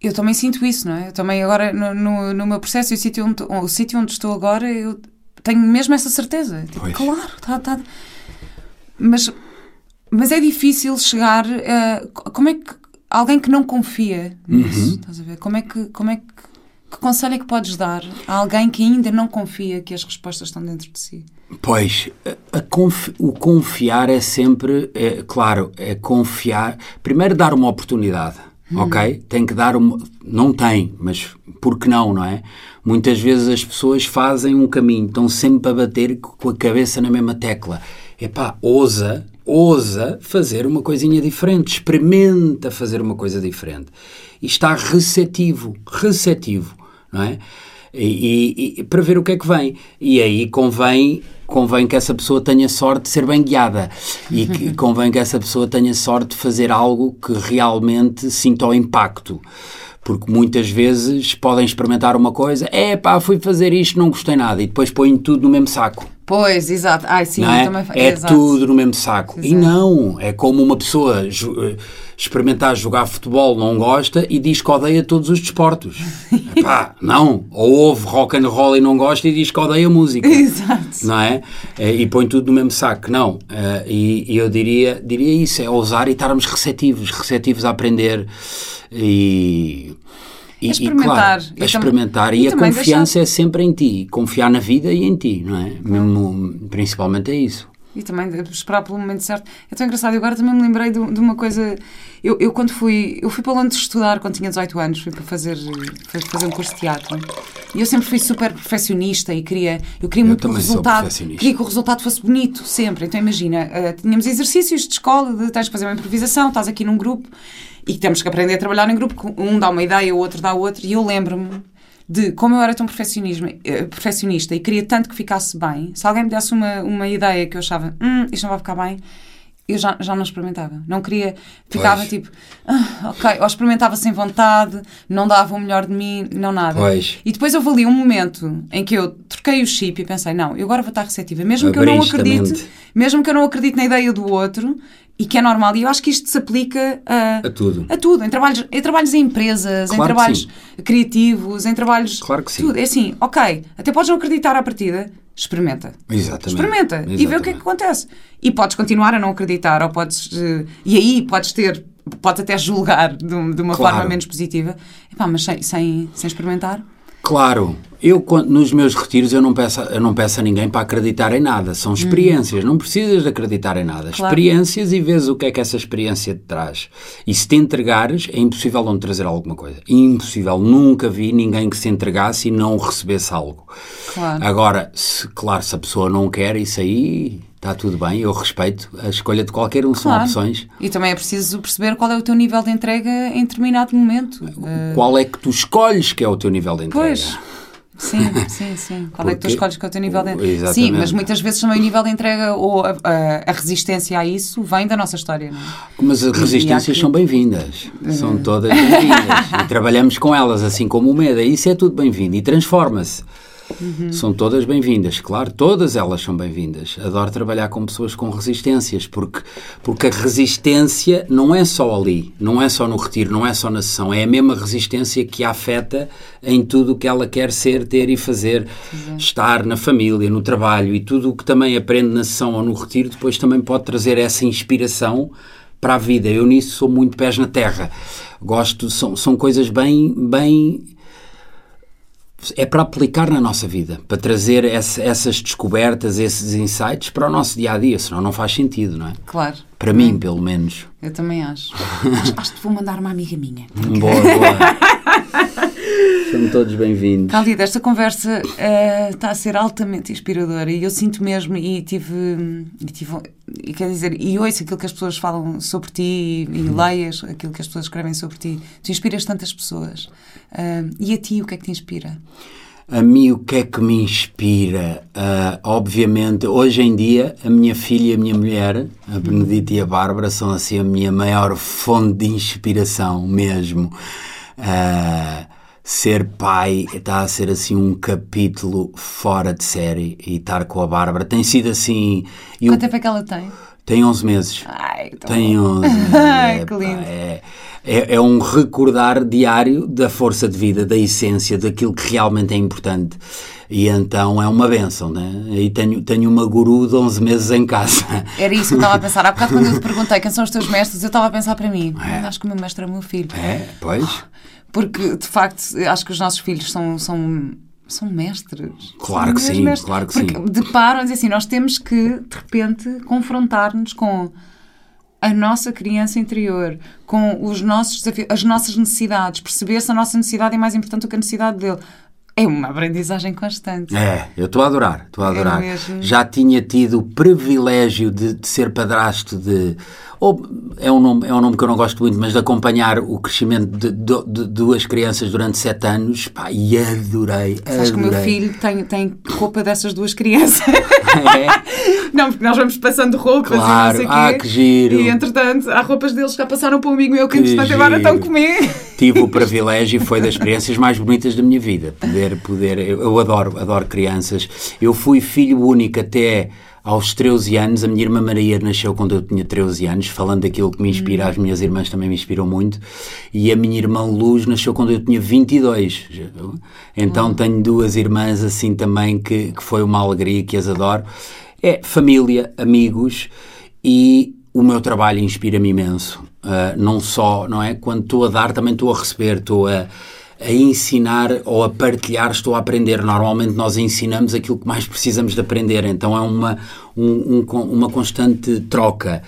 Eu também sinto isso, não é? Eu também agora, no, no, no meu processo, o sítio onde, o sítio onde estou agora, eu tenho mesmo essa certeza. Tipo, claro, tá, tá. Mas, mas é difícil chegar a. Como é que. Alguém que não confia nisso, uhum. estás a ver? Como é que. Como é que que conselho é que podes dar a alguém que ainda não confia que as respostas estão dentro de si? Pois, a, a confi o confiar é sempre, é, claro, é confiar. Primeiro, dar uma oportunidade, hum. ok? Tem que dar uma. Não tem, mas por que não, não é? Muitas vezes as pessoas fazem um caminho, estão sempre a bater com a cabeça na mesma tecla. Epá, ousa, ousa fazer uma coisinha diferente, experimenta fazer uma coisa diferente. E está receptivo, receptivo não é? E, e, para ver o que é que vem. E aí convém, convém que essa pessoa tenha sorte de ser bem guiada e que convém que essa pessoa tenha sorte de fazer algo que realmente sinta o impacto. Porque muitas vezes podem experimentar uma coisa, é pá, fui fazer isto, não gostei nada, e depois põem tudo no mesmo saco. Pois, exato. Ai, sim, é? também É exato. tudo no mesmo saco. Exato. E não, é como uma pessoa eh, experimentar jogar futebol não gosta e diz que odeia todos os desportos. Epá, não. Ou ouve rock and roll e não gosta e diz que odeia música. Exato. Não é? Eh, e põe tudo no mesmo saco. Não. Eh, e, eu diria, diria isso, é ousar e estarmos receptivos, receptivos a aprender e e, experimentar. E, claro, a experimentar. E, e a confiança deixar... é sempre em ti. Confiar na vida e em ti, não é? Mesmo, principalmente é isso. E também esperar pelo momento certo. É tão engraçado. Eu agora também me lembrei de, de, uma coisa. Eu, eu, quando fui. Eu fui para Londres estudar quando tinha 18 anos. Fui para fazer, fazer um curso de teatro. E eu sempre fui super perfeccionista e queria. Eu queria eu muito que o resultado. Queria que o resultado fosse bonito, sempre. Então imagina, uh, tínhamos exercícios de escola, de tens de fazer uma improvisação, estás aqui num grupo e temos que aprender a trabalhar em grupo. Um dá uma ideia, o outro dá outra. E eu lembro-me de como eu era tão eh, perfeccionista e queria tanto que ficasse bem, se alguém me desse uma, uma ideia que eu achava, hum, isto não vai ficar bem, eu já, já não experimentava. Não queria, ficava pois. tipo, ah, ok, ou experimentava sem vontade, não dava o melhor de mim, não nada. Pois. E depois houve ali um momento em que eu troquei o chip e pensei, não, eu agora vou estar receptiva, mesmo que eu não acredite, mesmo que eu não acredite na ideia do outro, e que é normal. E eu acho que isto se aplica a, a tudo. A tudo. Em trabalhos, em trabalhos em empresas, claro em trabalhos criativos, em trabalhos. Claro que sim. Tudo. É assim, ok, até podes não acreditar à partida, experimenta. Exatamente. Experimenta Exatamente. e vê o que é que acontece. E podes continuar a não acreditar, ou podes. Uh, e aí podes ter. Podes até julgar de, de uma claro. forma menos positiva, Epá, mas sem, sem, sem experimentar. Claro, eu nos meus retiros eu não peço, eu não peço a ninguém para acreditar em nada, são experiências, hum. não precisas de acreditar em nada. Claro. Experiências e vês o que é que essa experiência te traz. E se te entregares, é impossível não te trazer alguma coisa. Impossível, nunca vi ninguém que se entregasse e não recebesse algo. Claro. Agora, se, claro, se a pessoa não quer isso aí, Está tudo bem, eu respeito a escolha de qualquer um, claro. são opções. E também é preciso perceber qual é o teu nível de entrega em determinado momento. Qual é que tu escolhes que é o teu nível de entrega? Pois. Sim, sim, sim. Qual Porque, é que tu escolhes que é o teu nível de entrega? Sim, mas muitas vezes também o nível de entrega ou a, a, a resistência a isso vem da nossa história. Não é? Mas as resistências que... são bem-vindas. São todas bem-vindas. e trabalhamos com elas, assim como o medo. Isso é tudo bem-vindo e transforma-se. Uhum. São todas bem-vindas, claro, todas elas são bem-vindas. Adoro trabalhar com pessoas com resistências, porque, porque a resistência não é só ali, não é só no retiro, não é só na sessão, é a mesma resistência que a afeta em tudo o que ela quer ser, ter e fazer, uhum. estar na família, no trabalho e tudo o que também aprende na sessão ou no retiro, depois também pode trazer essa inspiração para a vida. Eu nisso sou muito pés na terra. Gosto, são, são coisas bem, bem é para aplicar na nossa vida, para trazer essa, essas descobertas, esses insights para o nosso dia a dia, senão não faz sentido, não é? Claro. Para mim, pelo menos. Eu também acho. acho, que vou mandar uma amiga minha. Boa, boa. São todos bem-vindos. Cálida, esta conversa uh, está a ser altamente inspiradora e eu sinto mesmo e tive, e tive e quer dizer, e ouço aquilo que as pessoas falam sobre ti e, e uhum. leias aquilo que as pessoas escrevem sobre ti. Tu inspiras tantas pessoas. Uh, e a ti, o que é que te inspira? A mim, o que é que me inspira? Uh, obviamente, hoje em dia, a minha filha e a minha mulher, a Benedita e a Bárbara, são assim a minha maior fonte de inspiração mesmo. Uh, ser pai está a ser assim um capítulo fora de série e estar com a Bárbara tem sido assim. Quanto tempo é que ela tem? Tem 11 meses. Ai, tem 11 meses. Ai, é, que lindo. É, é, é, um recordar diário da força de vida, da essência, daquilo que realmente é importante. E então é uma benção, né? E tenho, tenho uma guru de 11 meses em casa. Era isso que eu estava a pensar. Há bocado, quando eu te perguntei quem são os teus mestres, eu estava a pensar para mim. É. Acho que o meu mestre é o meu filho. É, pois. Porque, de facto, acho que os nossos filhos são, são são mestres. Claro são que sim, mestres. claro que Porque sim. deparam assim, nós temos que, de repente, confrontar-nos com a nossa criança interior, com os nossos desafios, as nossas necessidades, perceber se a nossa necessidade é mais importante do que a necessidade dele. É uma aprendizagem constante. É, eu estou a adorar, estou a é adorar. É Já tinha tido o privilégio de, de ser padrasto de ou é um, nome, é um nome que eu não gosto muito, mas de acompanhar o crescimento de, de, de duas crianças durante sete anos, pá, e adorei, Sabes que o meu filho tem, tem roupa dessas duas crianças. É? não, porque nós vamos passando roupas claro. e não sei ah, quê. que giro. E entretanto, há roupas deles que já passaram para um amigo meu que, que entretanto agora estão a comer. Tive o privilégio e foi das experiências mais bonitas da minha vida. Poder, poder, eu, eu adoro, adoro crianças. Eu fui filho único até aos 13 anos, a minha irmã Maria nasceu quando eu tinha 13 anos, falando daquilo que me inspira, as minhas irmãs também me inspiram muito, e a minha irmã Luz nasceu quando eu tinha 22. Então uhum. tenho duas irmãs assim também que, que foi uma alegria, que as adoro. É família, amigos e o meu trabalho inspira-me imenso. Uh, não só, não é? Quando estou a dar, também estou a receber, estou a a ensinar ou a partilhar, estou a aprender. Normalmente nós ensinamos aquilo que mais precisamos de aprender, então é uma, um, um, uma constante troca.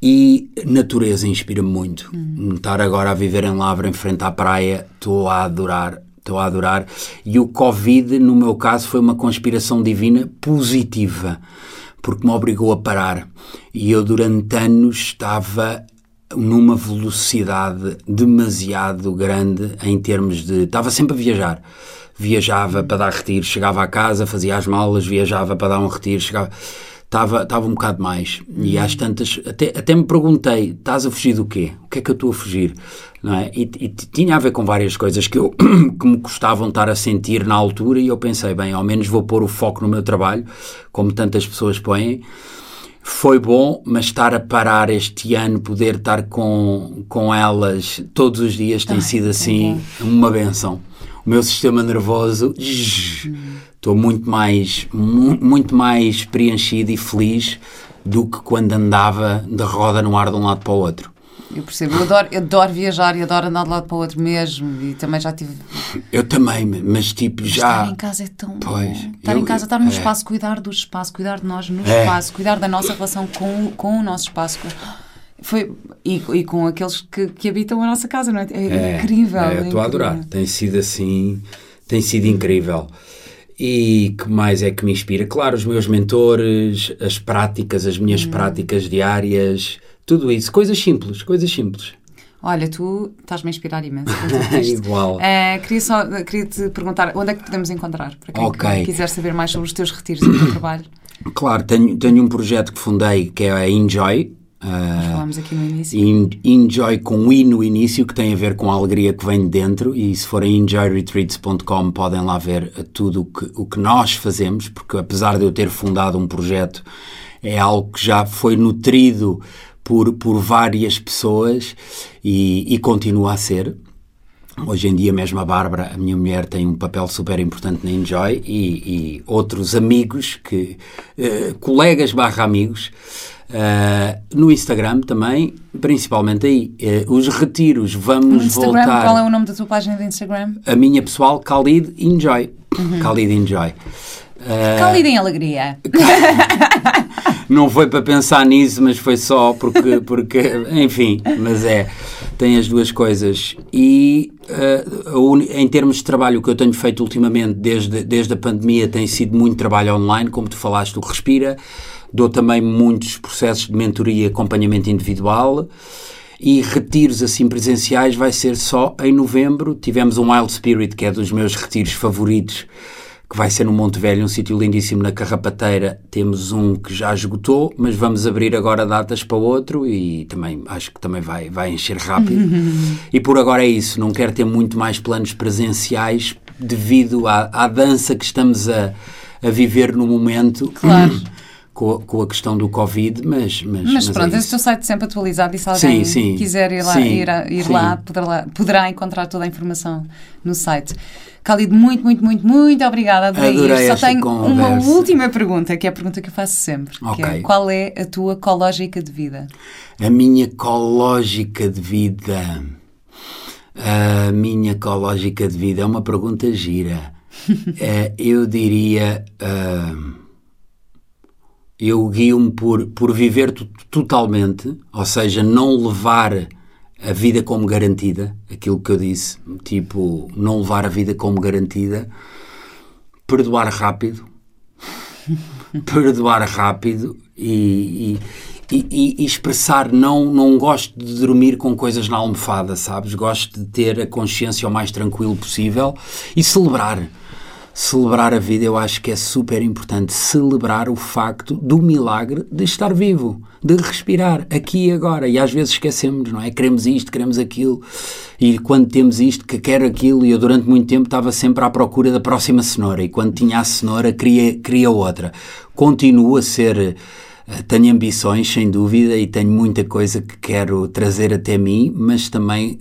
E natureza inspira-me muito. Hum. Estar agora a viver em Lavra, em frente à praia, estou a adorar. Estou a adorar. E o Covid, no meu caso, foi uma conspiração divina positiva porque me obrigou a parar. E eu, durante anos, estava numa velocidade demasiado grande em termos de. Estava sempre a viajar. Viajava para dar retiro, chegava à casa, fazia as malas, viajava para dar um retiro, chegava. Estava, estava um bocado mais. E às tantas. Até, até me perguntei: estás a fugir do quê? O que é que eu estou a fugir? Não é? e, e tinha a ver com várias coisas que, eu, que me custavam estar a sentir na altura, e eu pensei: bem, ao menos vou pôr o foco no meu trabalho, como tantas pessoas põem foi bom, mas estar a parar este ano, poder estar com, com elas todos os dias tem Ai, sido assim é uma benção. O meu sistema nervoso, estou muito mais, muito mais preenchido e feliz do que quando andava de roda no ar de um lado para o outro. Eu percebo, eu adoro, eu adoro viajar e adoro andar de lado para o outro mesmo e também já tive. Eu também, mas tipo mas já. Estar em casa é tão pois, bom. Estar eu, em casa, estar no é. espaço, cuidar do espaço, cuidar de nós no é. espaço, cuidar da nossa relação com, com o nosso espaço. Foi, e, e com aqueles que, que habitam a nossa casa, não é? É, é incrível. É, estou a adorar. Tem sido assim, tem sido incrível. E que mais é que me inspira? Claro, os meus mentores, as práticas, as minhas hum. práticas diárias tudo isso, coisas simples, coisas simples. Olha, tu estás-me a inspirar imenso. Igual. Uh, queria só queria te perguntar onde é que podemos encontrar para quem okay. quiser saber mais sobre os teus retiros e o teu trabalho. Claro, tenho, tenho um projeto que fundei que é a Enjoy. Uh, falámos aqui no início. enjoy com I no início, que tem a ver com a alegria que vem de dentro. E se forem enjoyretreats.com podem lá ver tudo o que, o que nós fazemos, porque apesar de eu ter fundado um projeto, é algo que já foi nutrido por, por várias pessoas e, e continua a ser. Hoje em dia, mesmo a Bárbara, a minha mulher, tem um papel super importante na Enjoy e, e outros amigos, que, uh, colegas barra amigos, uh, no Instagram também, principalmente aí. Uh, os retiros, vamos no Instagram, voltar. Qual é o nome da tua página de Instagram? A minha pessoal, Khalid Enjoy. Uhum. Khalid Enjoy. Uh, Khalid em Alegria. Não foi para pensar nisso, mas foi só porque, porque enfim, mas é. tem as duas coisas. E uh, em termos de trabalho, o que eu tenho feito ultimamente, desde, desde a pandemia, tem sido muito trabalho online, como tu falaste, o Respira. Dou também muitos processos de mentoria e acompanhamento individual. E retiros assim presenciais vai ser só em novembro. Tivemos um Wild Spirit, que é dos meus retiros favoritos, que vai ser no Monte Velho, um sítio lindíssimo na Carrapateira. Temos um que já esgotou, mas vamos abrir agora datas para outro e também acho que também vai, vai encher rápido. e por agora é isso, não quero ter muito mais planos presenciais devido à, à dança que estamos a, a viver no momento. Claro. Com a, com a, questão do Covid, mas. Mas, mas, mas é pronto, é esse teu site sempre atualizado e se alguém sim, sim, quiser ir lá, sim, ir, a, ir lá, poderá, poderá encontrar toda a informação no site. Khalid, muito, muito, muito, muito obrigada. Adorei, Adorei Só tenho conversa. uma última pergunta, que é a pergunta que eu faço sempre. Okay. É, qual é a tua cológica de vida? A minha cológica de vida. A minha cológica de vida é uma pergunta gira. é, eu diria. Uh, eu guio-me por, por viver totalmente, ou seja, não levar a vida como garantida, aquilo que eu disse, tipo, não levar a vida como garantida, perdoar rápido, perdoar rápido e, e, e, e, expressar, não, não gosto de dormir com coisas na almofada, sabes? Gosto de ter a consciência o mais tranquilo possível e celebrar celebrar a vida, eu acho que é super importante celebrar o facto do milagre de estar vivo, de respirar aqui e agora. E às vezes esquecemos, não é? Queremos isto, queremos aquilo. E quando temos isto, que quero aquilo, e eu durante muito tempo estava sempre à procura da próxima cenoura. E quando tinha a cenoura, queria, queria outra. Continuo a ser. Eh, tenho ambições, sem dúvida, e tenho muita coisa que quero trazer até mim, mas também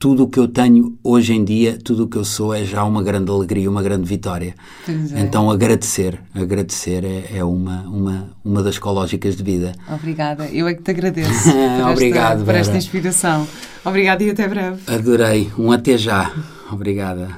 tudo o que eu tenho hoje em dia, tudo o que eu sou é já uma grande alegria, uma grande vitória. É. Então agradecer, agradecer é, é, uma, uma, uma das ecológicas de vida. Obrigada, eu é que te agradeço por, Obrigado, esta, por esta inspiração. Obrigada e até breve. Adorei, um até já. Obrigada.